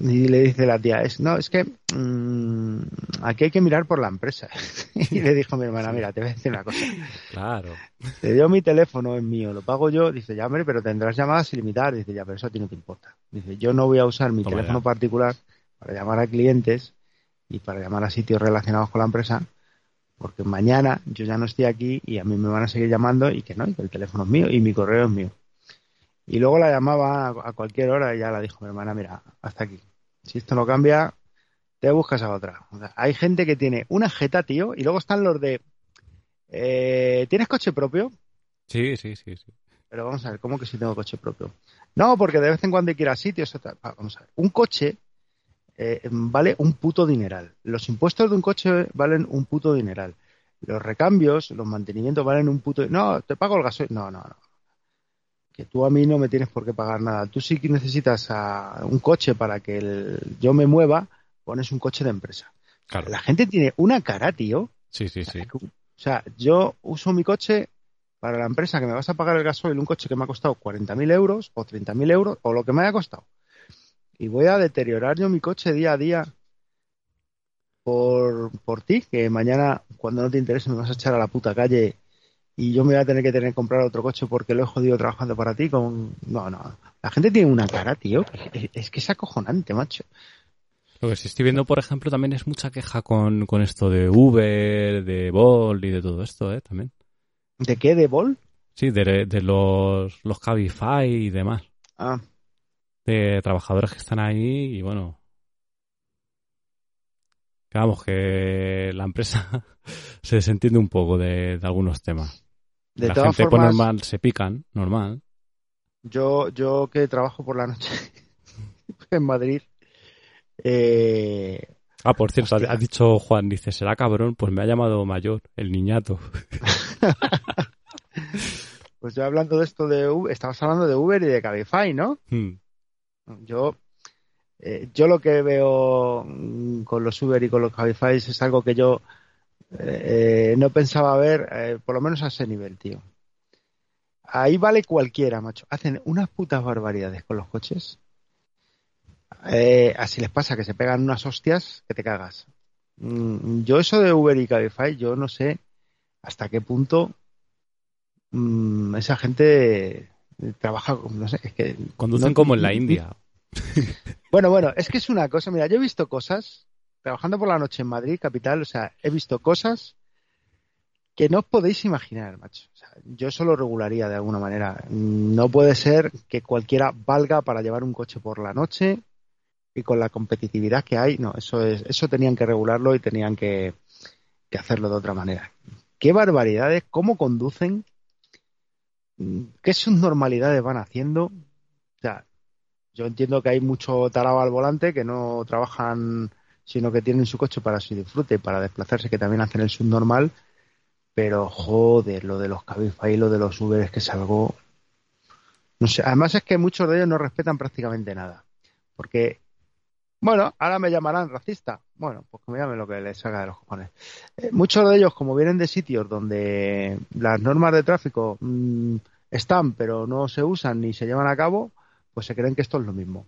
Y le dice la tía, es, no, es que mmm, aquí hay que mirar por la empresa. y le dijo mi hermana, mira, te voy a decir una cosa. Claro. Te dio mi teléfono, es mío, lo pago yo. Dice, ya, hombre, pero tendrás llamadas ilimitadas. Dice, ya, pero eso a ti no te importa. Dice, yo no voy a usar mi teléfono particular para llamar a clientes y para llamar a sitios relacionados con la empresa, porque mañana yo ya no estoy aquí y a mí me van a seguir llamando y que no, y que el teléfono es mío y mi correo es mío. Y luego la llamaba a cualquier hora y ya la dijo mi hermana, mira, hasta aquí. Si esto no cambia, te buscas a otra. hay gente que tiene una jeta, tío, y luego están los de... Eh, ¿Tienes coche propio? Sí, sí, sí, sí. Pero vamos a ver, ¿cómo que si tengo coche propio? No, porque de vez en cuando hay que ir a sitios. Vamos a ver, un coche eh, vale un puto dineral. Los impuestos de un coche valen un puto dineral. Los recambios, los mantenimientos valen un puto... No, te pago el gasoil. No, no, no. Que tú a mí no me tienes por qué pagar nada. Tú sí que necesitas a un coche para que yo me mueva, pones un coche de empresa. La gente tiene una cara, tío. Sí, sí, sí. O sea, yo uso mi coche para la empresa que me vas a pagar el gasoil, un coche que me ha costado 40.000 euros o 30.000 euros o lo que me haya costado y voy a deteriorar yo mi coche día a día. por, por ti, que mañana, cuando no te interese, me vas a echar a la puta calle y yo me voy a tener que tener que comprar otro coche porque lo he jodido trabajando para ti con... No, no. La gente tiene una cara, tío. Es, que es acojonante, macho. Lo que sí estoy viendo, por ejemplo, también es mucha queja con, con esto de Uber, de Bolt y de todo esto, ¿eh? También. ¿De qué? ¿De Bolt? Sí, de, de los, los Cabify y demás. Ah. De trabajadores que están ahí y bueno. Vamos, que la empresa se desentiende un poco de algunos temas la gente pues, normal se pican, normal. Yo, yo que trabajo por la noche en Madrid. Eh, ah, por cierto, ha, dicho Juan, dice, será cabrón, pues me ha llamado mayor, el niñato. pues yo hablando de esto de Uber, estabas hablando de Uber y de Cabify, ¿no? Hmm. Yo, eh, yo lo que veo mm, con los Uber y con los Cabify es algo que yo eh, no pensaba ver, eh, por lo menos a ese nivel, tío. Ahí vale cualquiera, macho. Hacen unas putas barbaridades con los coches. Eh, así les pasa, que se pegan unas hostias que te cagas. Mm, yo eso de Uber y Cabify, yo no sé hasta qué punto mm, esa gente trabaja, no sé, es que... Conducen como en la India. Bueno, bueno, es que es una cosa, mira, yo he visto cosas trabajando por la noche en Madrid, capital, o sea, he visto cosas que no os podéis imaginar, macho. O sea, yo eso lo regularía de alguna manera. No puede ser que cualquiera valga para llevar un coche por la noche y con la competitividad que hay. No, eso es, eso tenían que regularlo y tenían que, hacerlo de otra manera. Qué barbaridades, cómo conducen, qué subnormalidades van haciendo. O sea, yo entiendo que hay mucho tarado al volante que no trabajan sino que tienen su coche para su disfrute, para desplazarse, que también hacen el subnormal. Pero joder, lo de los Cabify lo de los Uber es que es. No sé, además es que muchos de ellos no respetan prácticamente nada. Porque, bueno, ahora me llamarán racista. Bueno, pues que me llamen lo que les haga de los cojones. Eh, muchos de ellos, como vienen de sitios donde las normas de tráfico mm, están, pero no se usan ni se llevan a cabo, pues se creen que esto es lo mismo.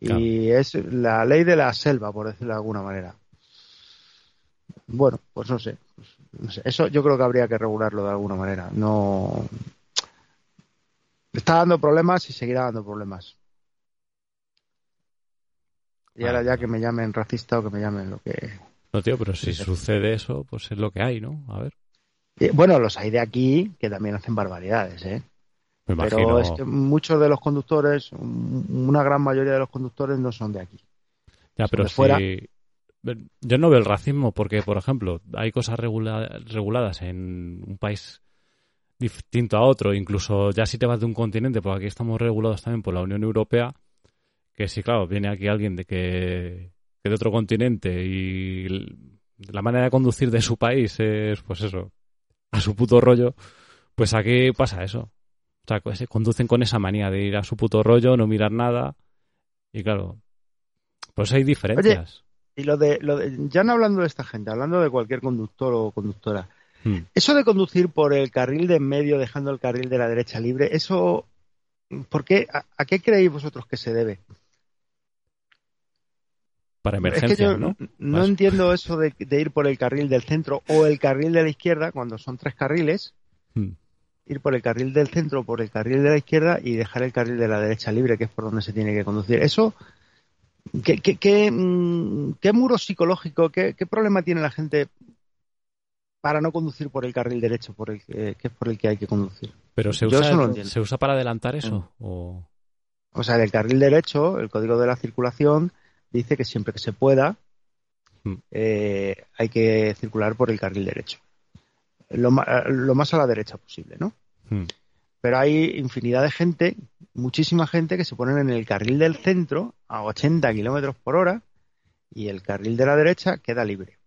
Y es la ley de la selva, por decirlo de alguna manera. Bueno, pues no sé, pues no sé. Eso yo creo que habría que regularlo de alguna manera. No. Está dando problemas y seguirá dando problemas. Y ahora ya que me llamen racista o que me llamen lo que. No, tío, pero si sucede eso, pues es lo que hay, ¿no? A ver. Bueno, los hay de aquí que también hacen barbaridades, ¿eh? Pero es que muchos de los conductores, una gran mayoría de los conductores no son de aquí. Ya, pero fuera... Yo no veo el racismo porque, por ejemplo, hay cosas reguladas en un país distinto a otro, incluso ya si te vas de un continente, porque aquí estamos regulados también por la Unión Europea, que si, claro, viene aquí alguien de que, que de otro continente y la manera de conducir de su país es, pues eso, a su puto rollo, pues aquí pasa eso. O sea, se conducen con esa manía de ir a su puto rollo, no mirar nada. Y claro, pues hay diferencias. y lo de, lo de, ya no hablando de esta gente, hablando de cualquier conductor o conductora, hmm. eso de conducir por el carril de en medio dejando el carril de la derecha libre, eso, ¿por qué, a, qué creéis vosotros que se debe? Para emergencia, ¿no? No entiendo eso de, ir por el carril del centro o el carril de la izquierda cuando son tres carriles. Hmm ir por el carril del centro, por el carril de la izquierda y dejar el carril de la derecha libre, que es por donde se tiene que conducir. Eso, ¿qué, qué, qué, mm, muro psicológico, qué, problema tiene la gente para no conducir por el carril derecho, por el que, es por el que hay que conducir? Pero se usa, ¿se usa para adelantar eso? Mm. O... o sea, el carril derecho, el código de la circulación, dice que siempre que se pueda, mm. eh, hay que circular por el carril derecho lo, más a la derecha posible, ¿no? Hmm. Pero hay infinidad de gente, muchísima gente que se ponen en el carril del centro a 80 kilómetros por hora y el carril de la derecha queda libre.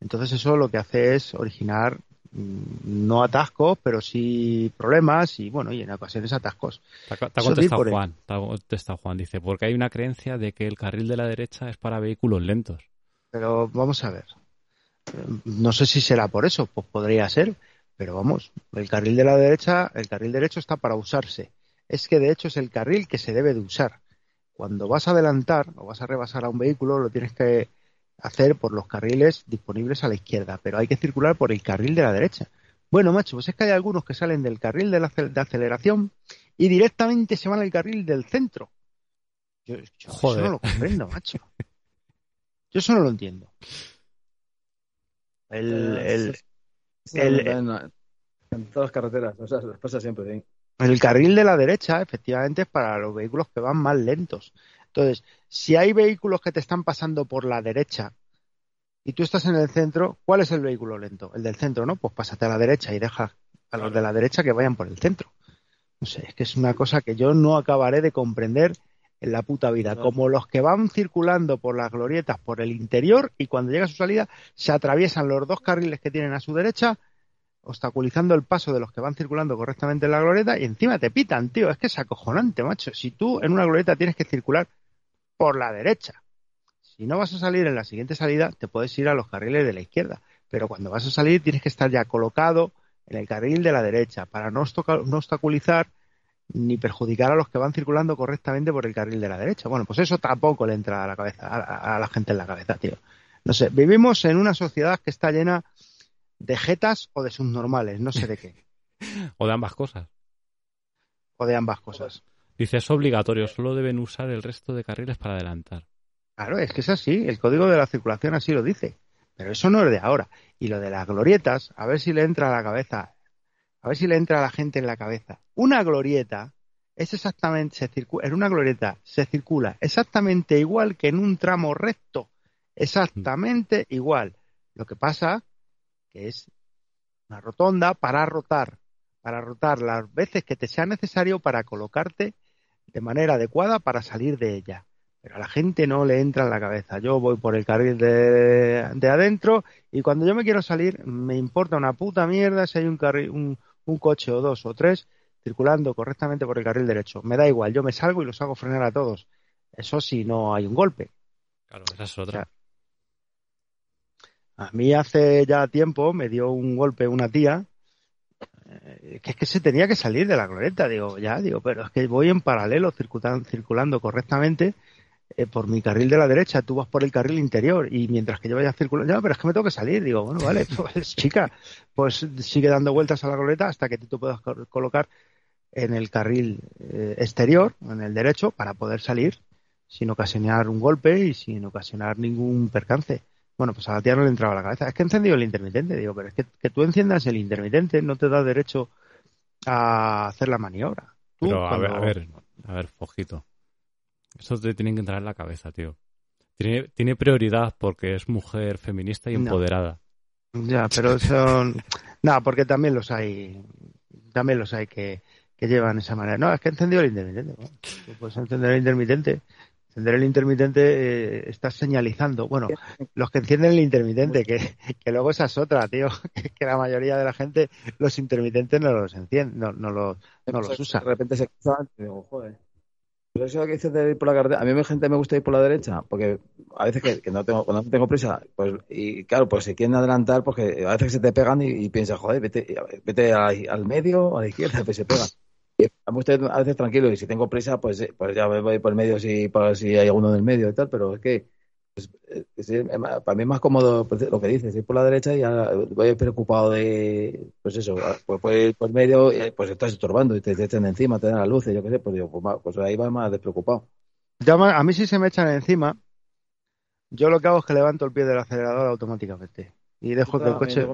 Entonces eso lo que hace es originar mm, no atascos, pero sí problemas y bueno, y en ocasiones atascos. Te ha, contestado Juan, te ha contestado Juan, dice, porque hay una creencia de que el carril de la derecha es para vehículos lentos. Pero vamos a ver, no sé si será por eso, pues podría ser, pero vamos, el carril de la derecha, el carril derecho está para usarse. Es que de hecho es el carril que se debe de usar. Cuando vas a adelantar o vas a rebasar a un vehículo, lo tienes que, hacer por los carriles disponibles a la izquierda, pero hay que circular por el carril de la derecha. Bueno, macho, pues es que hay algunos que salen del carril de, la, de aceleración y directamente se van al carril del centro. Yo, eso no lo comprendo, macho. Yo eso no lo entiendo. El, el, el, en todas las carreteras, o sea, pasa siempre. El carril de la derecha, efectivamente, es para los vehículos que van más lentos. Entonces, si hay vehículos que te están pasando por la derecha y tú estás en el centro, ¿cuál es el vehículo lento? El del centro, ¿no? Pues pásate a la derecha y deja a los de la derecha que vayan por el centro. No sé, es que es una cosa que yo no acabaré de comprender en la puta vida. Como los que van circulando por las glorietas por el interior y cuando llega a su salida se atraviesan los dos carriles que tienen a su derecha obstaculizando el paso de los que van circulando correctamente en la glorieta y encima te pitan, tío. Es que es acojonante, macho. Si tú en una glorieta tienes que circular por la derecha, si no vas a salir en la siguiente salida, te puedes ir a los carriles de la izquierda. Pero cuando vas a salir tienes que estar ya colocado en el carril de la derecha para no, no obstaculizar ni perjudicar a los que van circulando correctamente por el carril de la derecha. Bueno, pues eso tampoco le entra a la cabeza, a la gente en la cabeza, tío. No sé, vivimos en una sociedad que está llena de jetas o de subnormales, no sé de qué. o de ambas cosas. O de ambas cosas. Dice, es obligatorio, solo deben usar el resto de carriles para adelantar. Claro, es que es así, el código de la circulación así lo dice. Pero eso no es de ahora. Y lo de las glorietas, a ver si le entra a la cabeza, a ver si le entra a la gente en la cabeza. Una glorieta es exactamente, en una glorieta se circula exactamente igual que en un tramo recto. Exactamente igual. Lo que pasa que es una rotonda para rotar, para rotar las veces que te sea necesario para colocarte de manera adecuada para salir de ella. Pero a la gente no le entra en la cabeza. Yo voy por el carril de, adentro y cuando yo me quiero salir me importa una puta mierda si hay un, carril, un, coche o dos o tres circulando correctamente por el carril derecho. Me da igual, yo me salgo y los hago frenar a todos. Eso si no hay un golpe. Claro, esa es otra. A mí hace ya tiempo me dio un golpe una tía eh, que es que se tenía que salir de la glorieta, digo, ya, digo, pero es que voy en paralelo circulando, circulando correctamente eh, por mi carril de la derecha, tú vas por el carril interior y mientras que yo vaya circulando, ya, pero es que me tengo que salir, digo, bueno, vale, pues chica, pues sigue dando vueltas a la glorieta hasta que tú te puedas colocar en el carril eh, exterior, en el derecho, para poder salir sin ocasionar un golpe y sin ocasionar ningún percance. Bueno, pues a la tía no le entraba a la cabeza. Es que he encendido el intermitente, digo, pero es que, que tú enciendas el intermitente no te da derecho a hacer la maniobra. pero a ver, a ver, a ver, fojito. Eso te tiene que entrar en la cabeza, tío. Tiene, tiene prioridad porque es mujer feminista y empoderada. Ya, pero son... no, porque también los hay, también los hay que, que llevan esa manera. No, es que he encendido el intermitente. puedes encender el intermitente Encender el intermitente eh, estás señalizando. Bueno, los que encienden el intermitente, que, que luego esa es otra, tío. Que, la mayoría de la gente los intermitentes no los enciende, no, no los, no los usa. De repente se cruzan y digo, joder. Pero eso que dices de ir por la carretera, a mí me gente me gusta ir por la derecha, porque a veces que, no tengo, cuando no tengo prisa, pues, y claro, pues si quieren adelantar, porque a veces se te pegan y, y piensas, joder, vete, vete al medio, a la izquierda, pues se pegan. A veces tranquilo y si tengo prisa, pues, eh, pues ya voy por el medio si, para, si hay alguno en el medio y tal, pero es que pues, eh, para mí es más cómodo pues, lo que dices, ir por la derecha y ya voy preocupado de, pues eso, ah, pues, pues por medio, pues estás estorbando y te, echan encima, te dan la luz, yo qué sé, pues, digo, pues, ahí va más despreocupado. a mí si se me echan encima, yo lo que hago es que levanto el pie del acelerador automáticamente y dejo que el coche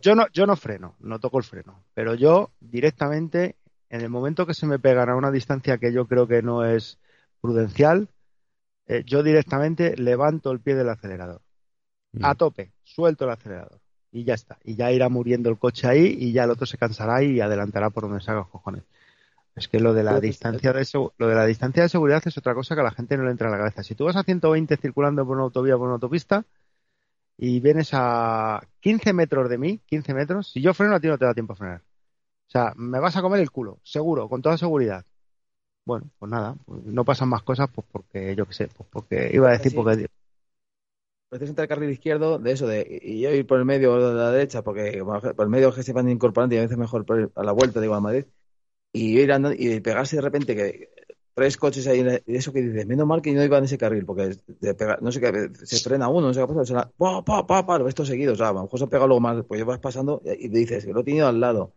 yo, no, yo no freno, no toco el freno, pero yo directamente, en el momento que se me pegan a una distancia que yo creo que no es prudencial, eh, yo directamente levanto el pie del acelerador. Mm. A tope, suelto el acelerador. Y ya está. Y ya irá muriendo el coche ahí y ya el otro se cansará y adelantará por donde salga los cojones. Es que lo de la distancia de lo de la distancia de seguridad es otra cosa que a la gente no le entra en la cabeza. Si tú vas a 120 circulando por una autovía o por una autopista, y vienes a 15 metros de mí, 15 metros, si yo freno a ti no te da tiempo a frenar. O sea, me vas a comer el culo, seguro, con toda seguridad. Bueno, pues nada, pues no pasan más cosas, pues porque, yo qué sé, pues porque iba a decir porque... Puedes entrar el carril izquierdo de eso, de y yo ir por el medio o de la derecha, porque por el medio que se van incorporando y a veces mejor a la vuelta, digo, a Madrid, y ir andando y pegarse de repente que tres coches ahí, y eso que dices, menos mal que no iba en ese carril, porque no sé qué, se frena uno, no sé qué pasa, suena, pa, pa, pa, pa, lo ves todo seguido, o sea, a lo mejor se pega luego más, pues vas pasando y te dices, que lo he tenido al lado.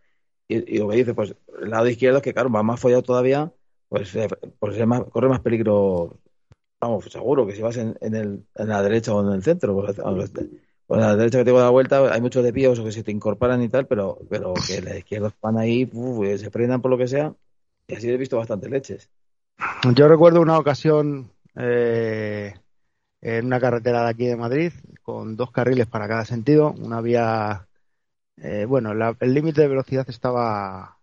Y, lo que dices, pues el lado izquierdo es que, claro, va más follado todavía, pues, eh, pues corre más peligro, vamos, seguro que si vas en, el, en la derecha o en el centro, pues, pues en la derecha que te da vuelta hay muchos desvíos que se te incorporan y tal, pero, pero que la izquierda van ahí, se frenan por lo que sea, y así he visto bastantes leches. Yo recuerdo una ocasión eh, en una carretera de aquí de Madrid con dos carriles para cada sentido, una vía, eh, bueno, el límite de velocidad estaba,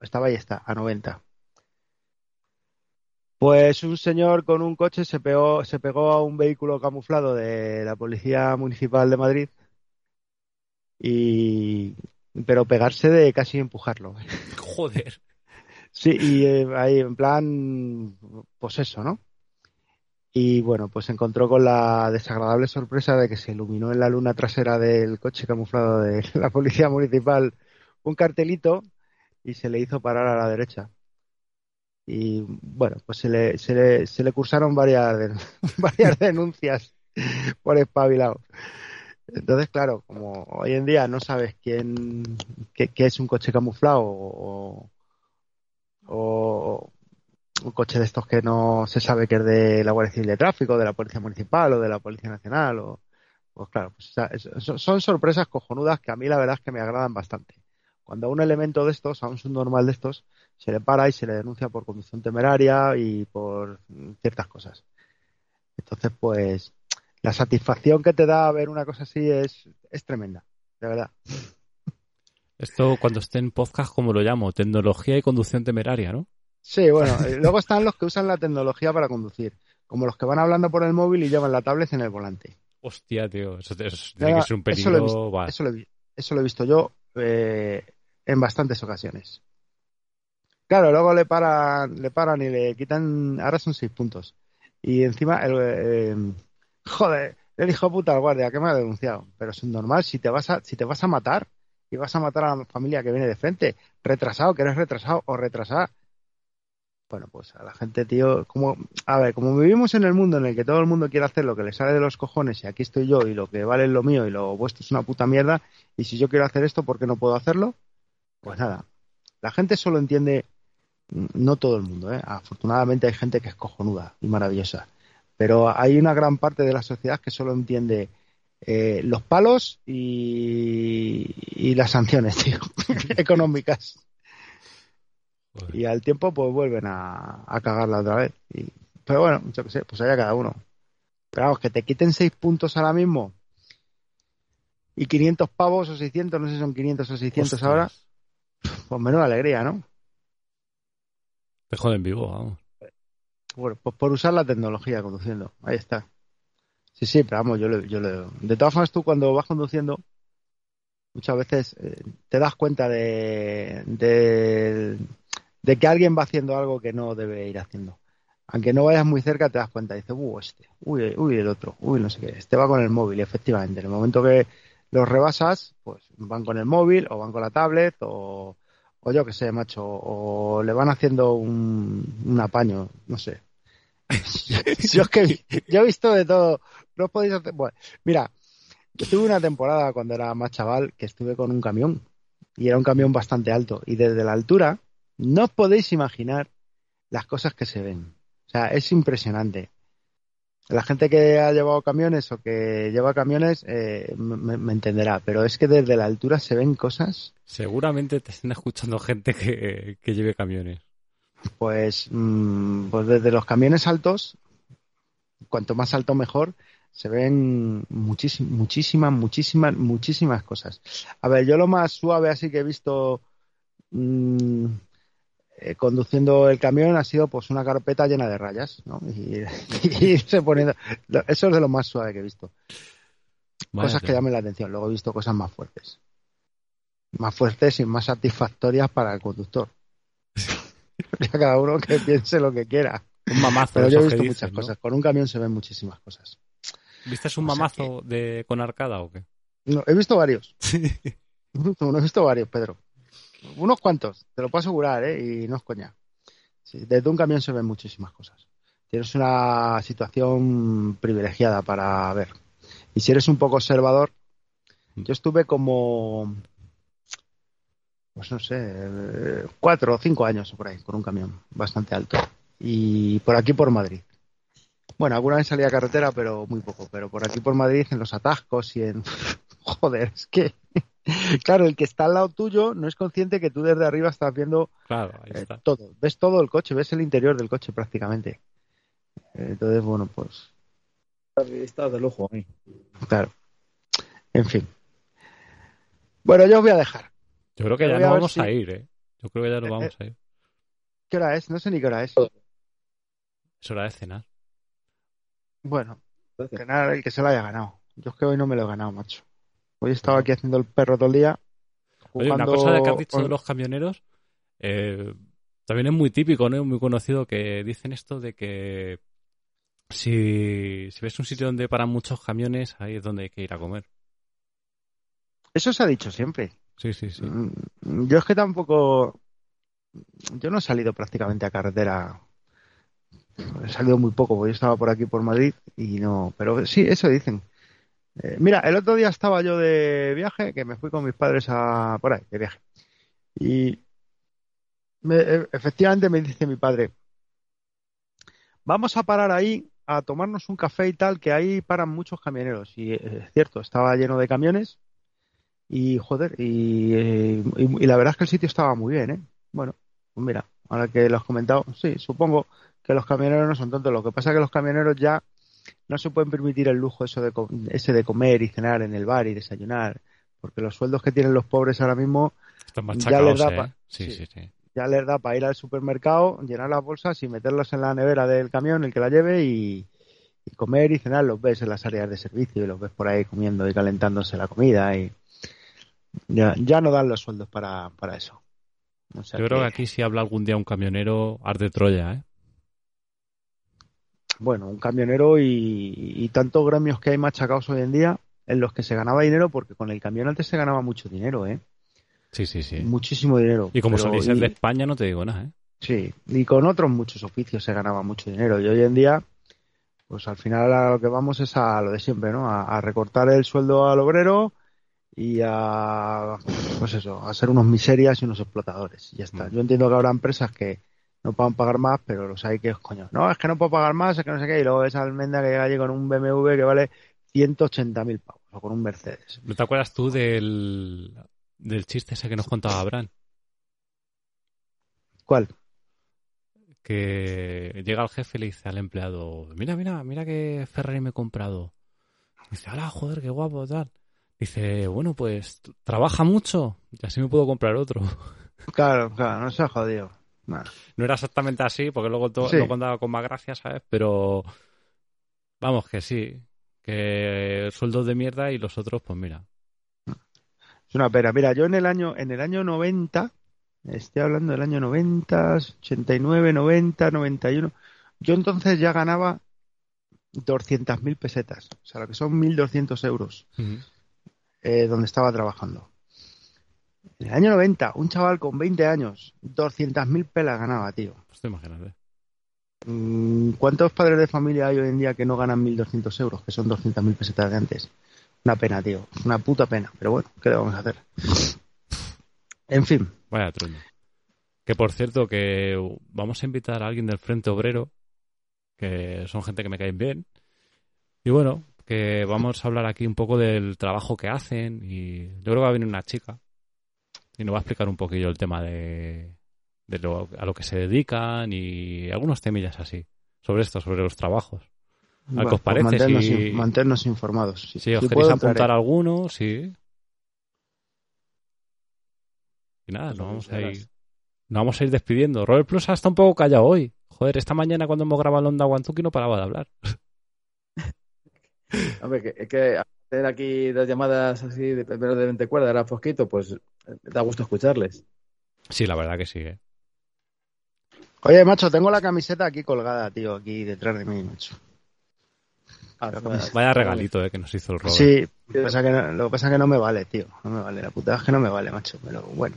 estaba ahí está, a 90. Pues un señor con un coche se pegó, se pegó a un vehículo camuflado de la Policía Municipal de Madrid y pero pegarse de casi empujarlo. Joder. Sí, y eh, ahí en plan, pues eso, ¿no? Y bueno, pues se encontró con la desagradable sorpresa de que se iluminó en la luna trasera del coche camuflado de la policía municipal un cartelito y se le hizo parar a la derecha. Y bueno, pues se le, se le, se le cursaron varias, varias denuncias por espabilado. Entonces, claro, como hoy en día no sabes quién, qué, es un coche camuflado o, o un coche de estos que no se sabe que es de la Guardia Civil de Tráfico, de la Policía Municipal o de la Policía Nacional. O, pues claro, pues, son sorpresas cojonudas que a mí la verdad es que me agradan bastante. Cuando a un elemento de estos, a un subnormal de estos, se le para y se le denuncia por conducción temeraria y por ciertas cosas. Entonces, pues, la satisfacción que te da ver una cosa así es, es tremenda, de verdad. Esto cuando esté en podcast, como lo llamo, tecnología y conducción temeraria, ¿no? Sí, bueno, luego están los que usan la tecnología para conducir, como los que van hablando por el móvil y llevan la tablet en el volante. Hostia, tío, eso, tiene que ser un peligro. Eso lo he visto, yo eh, en bastantes ocasiones. Claro, luego le paran, le paran y le quitan, ahora son seis puntos. Y encima, el, eh, joder, el hijo puta al guardia que me ha denunciado. Pero es normal, si te vas a, si te vas a matar, y vas a matar a la familia que viene de frente, retrasado, que eres retrasado o retrasada. Bueno, pues a la gente, tío, como, a ver, como vivimos en el mundo en el que todo el mundo quiere hacer lo que le sale de los cojones y aquí estoy yo y lo que vale es lo mío y lo vuestro es una puta mierda y si yo quiero hacer esto, ¿por qué no puedo hacerlo? Pues nada, la gente solo entiende, no todo el mundo, ¿eh? afortunadamente hay gente que es cojonuda y maravillosa, pero hay una gran parte de la sociedad que solo entiende eh, los palos y, las sanciones, tío, económicas. Y al tiempo, pues vuelven a, cagarla otra vez. pero bueno, yo qué sé, pues allá cada uno. Pero vamos, que te quiten seis puntos ahora mismo y 500 pavos o 600, no sé si son 500 o 600 ahora, pues menuda alegría, ¿no? Te joden vivo, vamos. Bueno, pues por usar la tecnología conduciendo. Ahí está. Sí, sí, pero vamos, yo le, yo le... De todas formas, tú cuando vas conduciendo, muchas veces eh, te das cuenta de, de, que alguien va haciendo algo que no debe ir haciendo. Aunque no vayas muy cerca, te das cuenta. Dices, uh, este, uy, uy, el otro, uy, no sé qué. Este va con el móvil, efectivamente. En el momento que los rebasas, pues van con el móvil o van con la tablet o, o yo qué sé, macho, o le van haciendo un, un apaño, no sé. yo, es que, yo he visto de todo no podéis hacer. Bueno, mira, yo tuve una temporada cuando era más chaval que estuve con un camión y era un camión bastante alto y desde la altura no os podéis imaginar las cosas que se ven. O sea, es impresionante. La gente que ha llevado camiones o que lleva camiones eh, me, entenderá, pero es que desde la altura se ven cosas. Seguramente te están escuchando gente que, lleve camiones. Pues, mm, pues desde los camiones altos, cuanto más alto mejor, se ven muchísimas, muchísimas, muchísimas, muchísimas cosas. A ver, yo lo más suave así que he visto mm, eh, conduciendo el camión ha sido pues una carpeta llena de rayas, ¿no? Y, se poniendo, eso es de lo más suave que he visto. cosas que llamen la atención. Luego he visto cosas más fuertes. Más fuertes y más satisfactorias para el conductor. cada uno que piense lo que quiera. Un mamazo. Pero yo he visto muchas cosas. Con un camión se ven muchísimas cosas. ¿Viste un mamazo de, con arcada o qué? No, he visto varios. No, he visto varios, Pedro. Unos cuantos, te lo puedo asegurar, ¿eh? Y no es coña. Sí, desde un camión se ven muchísimas cosas. Tienes una situación privilegiada para ver. Y si eres un poco observador, yo estuve como, pues no sé, cuatro o cinco años por ahí, con un camión bastante alto. Y por aquí por Madrid. Bueno, alguna vez salía a carretera, pero muy poco. Pero por aquí por Madrid, en los atascos y en... Joder, es que... Claro, el que está al lado tuyo no es consciente que tú desde arriba estás viendo Claro, ahí eh, todo. Ves todo el coche, ves el interior del coche prácticamente. Eh, Entonces, bueno, pues Está de lujo ahí. claro. En fin. Bueno, yo os voy a dejar. Yo creo que ya voy a no ver vamos si- a ir, ¿eh? Yo creo que ya no Eh, vamos a ir. ¿Qué hora es? No sé ni qué hora es. Es hora de cenar. Bueno, nada, el que se lo haya ganado. Yo es que hoy no me lo he ganado, macho. Hoy he estado aquí haciendo el perro todo el día. Oye, una cosa que has dicho de los camioneros, eh, también es muy típico, ¿no? Muy conocido que dicen esto de que si, si ves un sitio donde paran muchos camiones, ahí es donde hay que ir a comer. Eso se ha dicho siempre. Sí, sí, sí. Mm, Yo es que tampoco. Yo no he salido prácticamente a carretera. He salido muy poco, porque yo estaba por aquí por Madrid y no. Pero sí, eso dicen. Eh, mira, el otro día estaba yo de viaje, que me fui con mis padres a por ahí, de viaje. Y me- e- efectivamente me dice mi padre, vamos a parar ahí a tomarnos un café y tal, que ahí paran muchos camioneros. Y eh, es cierto, estaba lleno de camiones. Y joder, y, eh, y- y la verdad es que el sitio estaba muy bien, ¿eh? Bueno, pues mira, ahora que lo has comentado, sí, supongo que los camioneros no son tontos. Lo que pasa es que los camioneros ya no se pueden permitir el lujo eso de, ese de comer y cenar en el bar y desayunar, porque los sueldos que tienen los pobres ahora mismo Están ya les da ¿eh? pa- Sí, sí. sí, sí. ya les da para ir al supermercado, llenar las bolsas y meterlas en la nevera del camión, el que la lleve, y, y comer y cenar. Los ves en las áreas de servicio y los ves por ahí comiendo y calentándose la comida. y Ya, ya no dan los sueldos para, para eso. O sea Yo creo que que, aquí si habla algún día un camionero, arde Troya, ¿eh? Bueno, un camionero y, y tantos gremios que hay machacados hoy en día en los que se ganaba dinero, porque con el camión antes se ganaba mucho dinero, ¿eh? Sí, sí, sí. Muchísimo dinero. Y como y- de España, no te digo nada, ¿eh? Sí, y con otros muchos oficios se ganaba mucho dinero. Y hoy en día, pues al final a lo que vamos es a lo de siempre, ¿no? A, a recortar el sueldo al obrero y a, pues eso, a ser unos miserias y unos explotadores. Y ya está. Mm. Yo entiendo que habrá empresas que no puedan pagar más, pero los hay que, coño, no, es que no puedo pagar más, es que no sé qué. Y luego esa almenda que llega allí con un BMW que vale 180.000 pavos o con un Mercedes. ¿No te acuerdas tú del, del chiste ese que nos contaba Abraham? ¿Cuál? Que llega el jefe y le dice al empleado, mira, mira, mira qué Ferrari me he comprado. Dice, ¡hala, joder, qué guapo, tal! Dice, bueno, pues trabaja mucho y así me puedo comprar otro. Claro, claro, no se ha jodido. Nah. No era exactamente así, porque luego to- Sí. lo contaba con más gracia, ¿sabes? Pero vamos, que sí. Que sueldos de mierda y los otros, pues mira. Es una pena. Mira, yo en el año, en el año 90, estoy hablando del año 90, 89, 90, 91, yo entonces ya ganaba 200.000 pesetas, o sea, lo que son 1.200 euros, eh, donde estaba trabajando. En el año 90, un chaval con 20 años, 200.000 pelas ganaba, tío. Pues te imagínate. Mm, ¿Cuántos padres de familia hay hoy en día que no ganan 1.200 euros, que son 200.000 pesetas de antes? Una pena, tío. Una puta pena. Pero bueno, ¿qué le vamos a hacer? En fin. Vaya truño. Que por cierto, que vamos a invitar a alguien del Frente Obrero, que son gente que me caen bien. Y bueno, que vamos a hablar aquí un poco del trabajo que hacen. Y yo creo que va a venir una chica y nos va a explicar un poquillo el tema de, de lo, a lo que se dedican y algunos temillas así. Sobre esto, sobre los trabajos. Bueno, que os pues parece, mantenernos, si- in- mantenernos informados. Si, Si os si queréis apuntar entraré. alguno, sí. Y nada, Pues nos vamos a ir. Nos vamos a ir despidiendo. Robert Plus está un poco callado hoy. Joder, esta mañana cuando hemos grabado el Onda Wantuki no paraba de hablar. Hombre, que, es que hacer aquí las llamadas así de primero de 20 cuerdas, ahora poquito, pues eh, da gusto escucharles. Sí, la verdad que sí. ¿eh? Oye, macho, tengo la camiseta aquí colgada, tío, aquí detrás de mí, macho. Ah. Vaya regalito ¿eh? que nos hizo el Robert. Sí, lo que, pasa que no, lo que pasa que no me vale, tío. No me vale. La putada es que no me vale, macho. Pero bueno.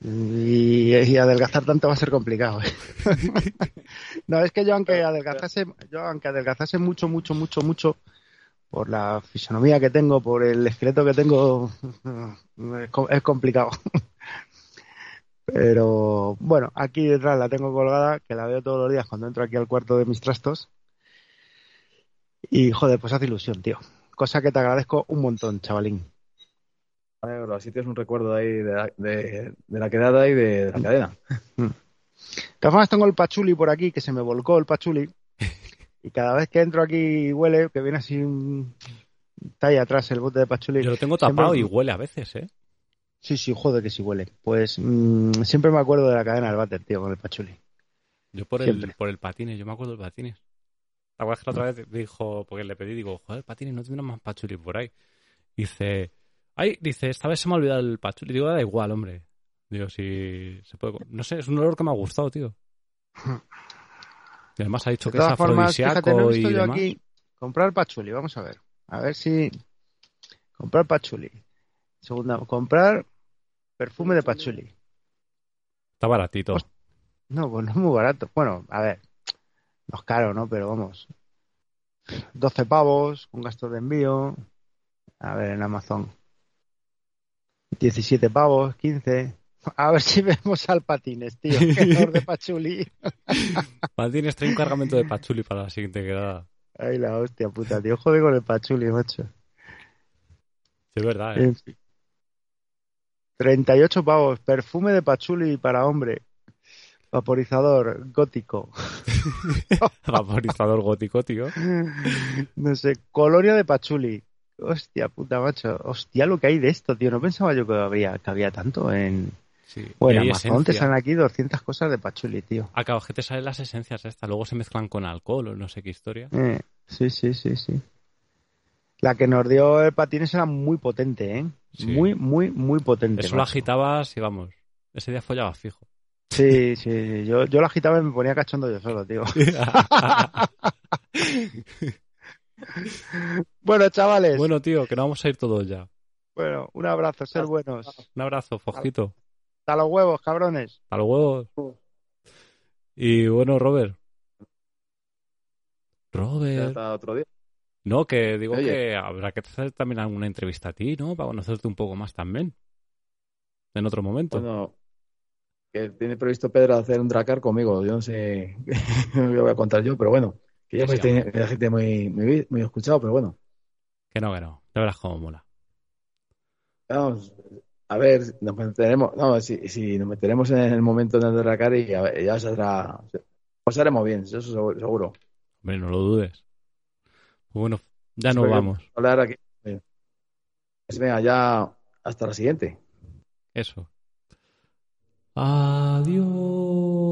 Y, y adelgazar tanto va a ser complicado. ¿eh? no, es que yo aunque adelgazase, yo aunque adelgazase mucho, mucho, mucho, mucho, por la fisonomía que tengo, por el esqueleto que tengo, es co- es complicado. Pero bueno, aquí detrás la tengo colgada, que la veo todos los días cuando entro aquí al cuarto de mis trastos. Y joder, pues hace ilusión, tío. Cosa que te agradezco un montón, chavalín. Vale, bro, así tienes un recuerdo ahí de la, de, de la quedada y de, de la cadena. De todas formas, tengo el pachuli por aquí, que se me volcó el pachuli. Y cada vez que entro aquí y huele, que viene así un... Está ahí atrás el bote de pachuli. Yo lo tengo Siempre- tapado y huele a veces, ¿eh? Sí, sí, joder que sí huele. Pues mm, siempre me acuerdo de la cadena del váter, tío, con el pachuli. Yo por Siempre. el, por el patines, yo me acuerdo del patines. La verdad es que la otra vez dijo, porque le pedí, digo, joder, patines, no tendrás más pachuli por ahí. Dice, ay, dice, esta vez se me ha olvidado el pachuli. Digo, da igual, hombre. Digo, si se puede. No sé, es un olor que me ha gustado, tío. Y además ha dicho De que es formas, fíjate, no he afrodisíaco visto y yo demás. aquí comprar pachuli. Vamos a ver. A ver si... Comprar pachuli. Segunda, comprar perfume de pachuli. Está baratito. Hostia. No, pues no es muy barato. Bueno, a ver, no es caro, ¿no? Pero vamos. 12 pavos, con gastos de envío. A ver, en Amazon. 17 pavos, 15. A ver si vemos al patines, tío. Olor de pachuli. Patines trae un cargamento de pachuli para la siguiente quedada. Ay, la hostia puta, tío. Joder con el pachuli, macho. Sí, es verdad, ¿eh? En fin. 38 pavos. Perfume de pachuli para hombre. Vaporizador gótico. Vaporizador gótico, tío. No sé, colonia de pachuli. Hostia puta, macho. Hostia, lo que hay de esto, tío. No pensaba yo que había, que había tanto en... Sí. Bueno, Y Amazon te salen aquí 200 cosas de pachuli, tío. Acabo que te salen las esencias estas, luego se mezclan con alcohol o no sé qué historia. Eh, sí, sí, sí, sí. La que nos dio el patines era muy potente, ¿eh? Sí. Muy, muy, muy potente. Eso lo macho. agitabas y vamos, ese día follaba fijo. Sí, sí. Yo, yo lo agitaba y me ponía cachondo yo solo, tío. Bueno, chavales. Bueno, bueno, tío, que no vamos a ir todos ya. un abrazo, ser buenos. Un abrazo, Fojito. Hasta los huevos, cabrones. A los huevos. Y bueno, Robert. Robert. hasta otro día. No, que digo Oye. que habrá que hacer también alguna entrevista a ti, ¿no? Para conocerte un poco más también. En otro momento. Bueno, que tiene previsto Pedro hacer un Dracar conmigo. Yo no sé qué voy a contar yo, pero bueno. Que ya Sí, me la gente muy, muy, muy escuchado, pero bueno. Que no, que no. Ya verás cómo mola. Vamos, a ver, nos meteremos, no, si, si nos meteremos en el momento del Dracar y a ver, ya saldrá, pues haremos bien, eso seguro. Hombre, no lo dudes. Pues bueno, ya nos Pues, vamos. Hablar aquí. Pues venga, ya hasta la siguiente. Eso. Adiós.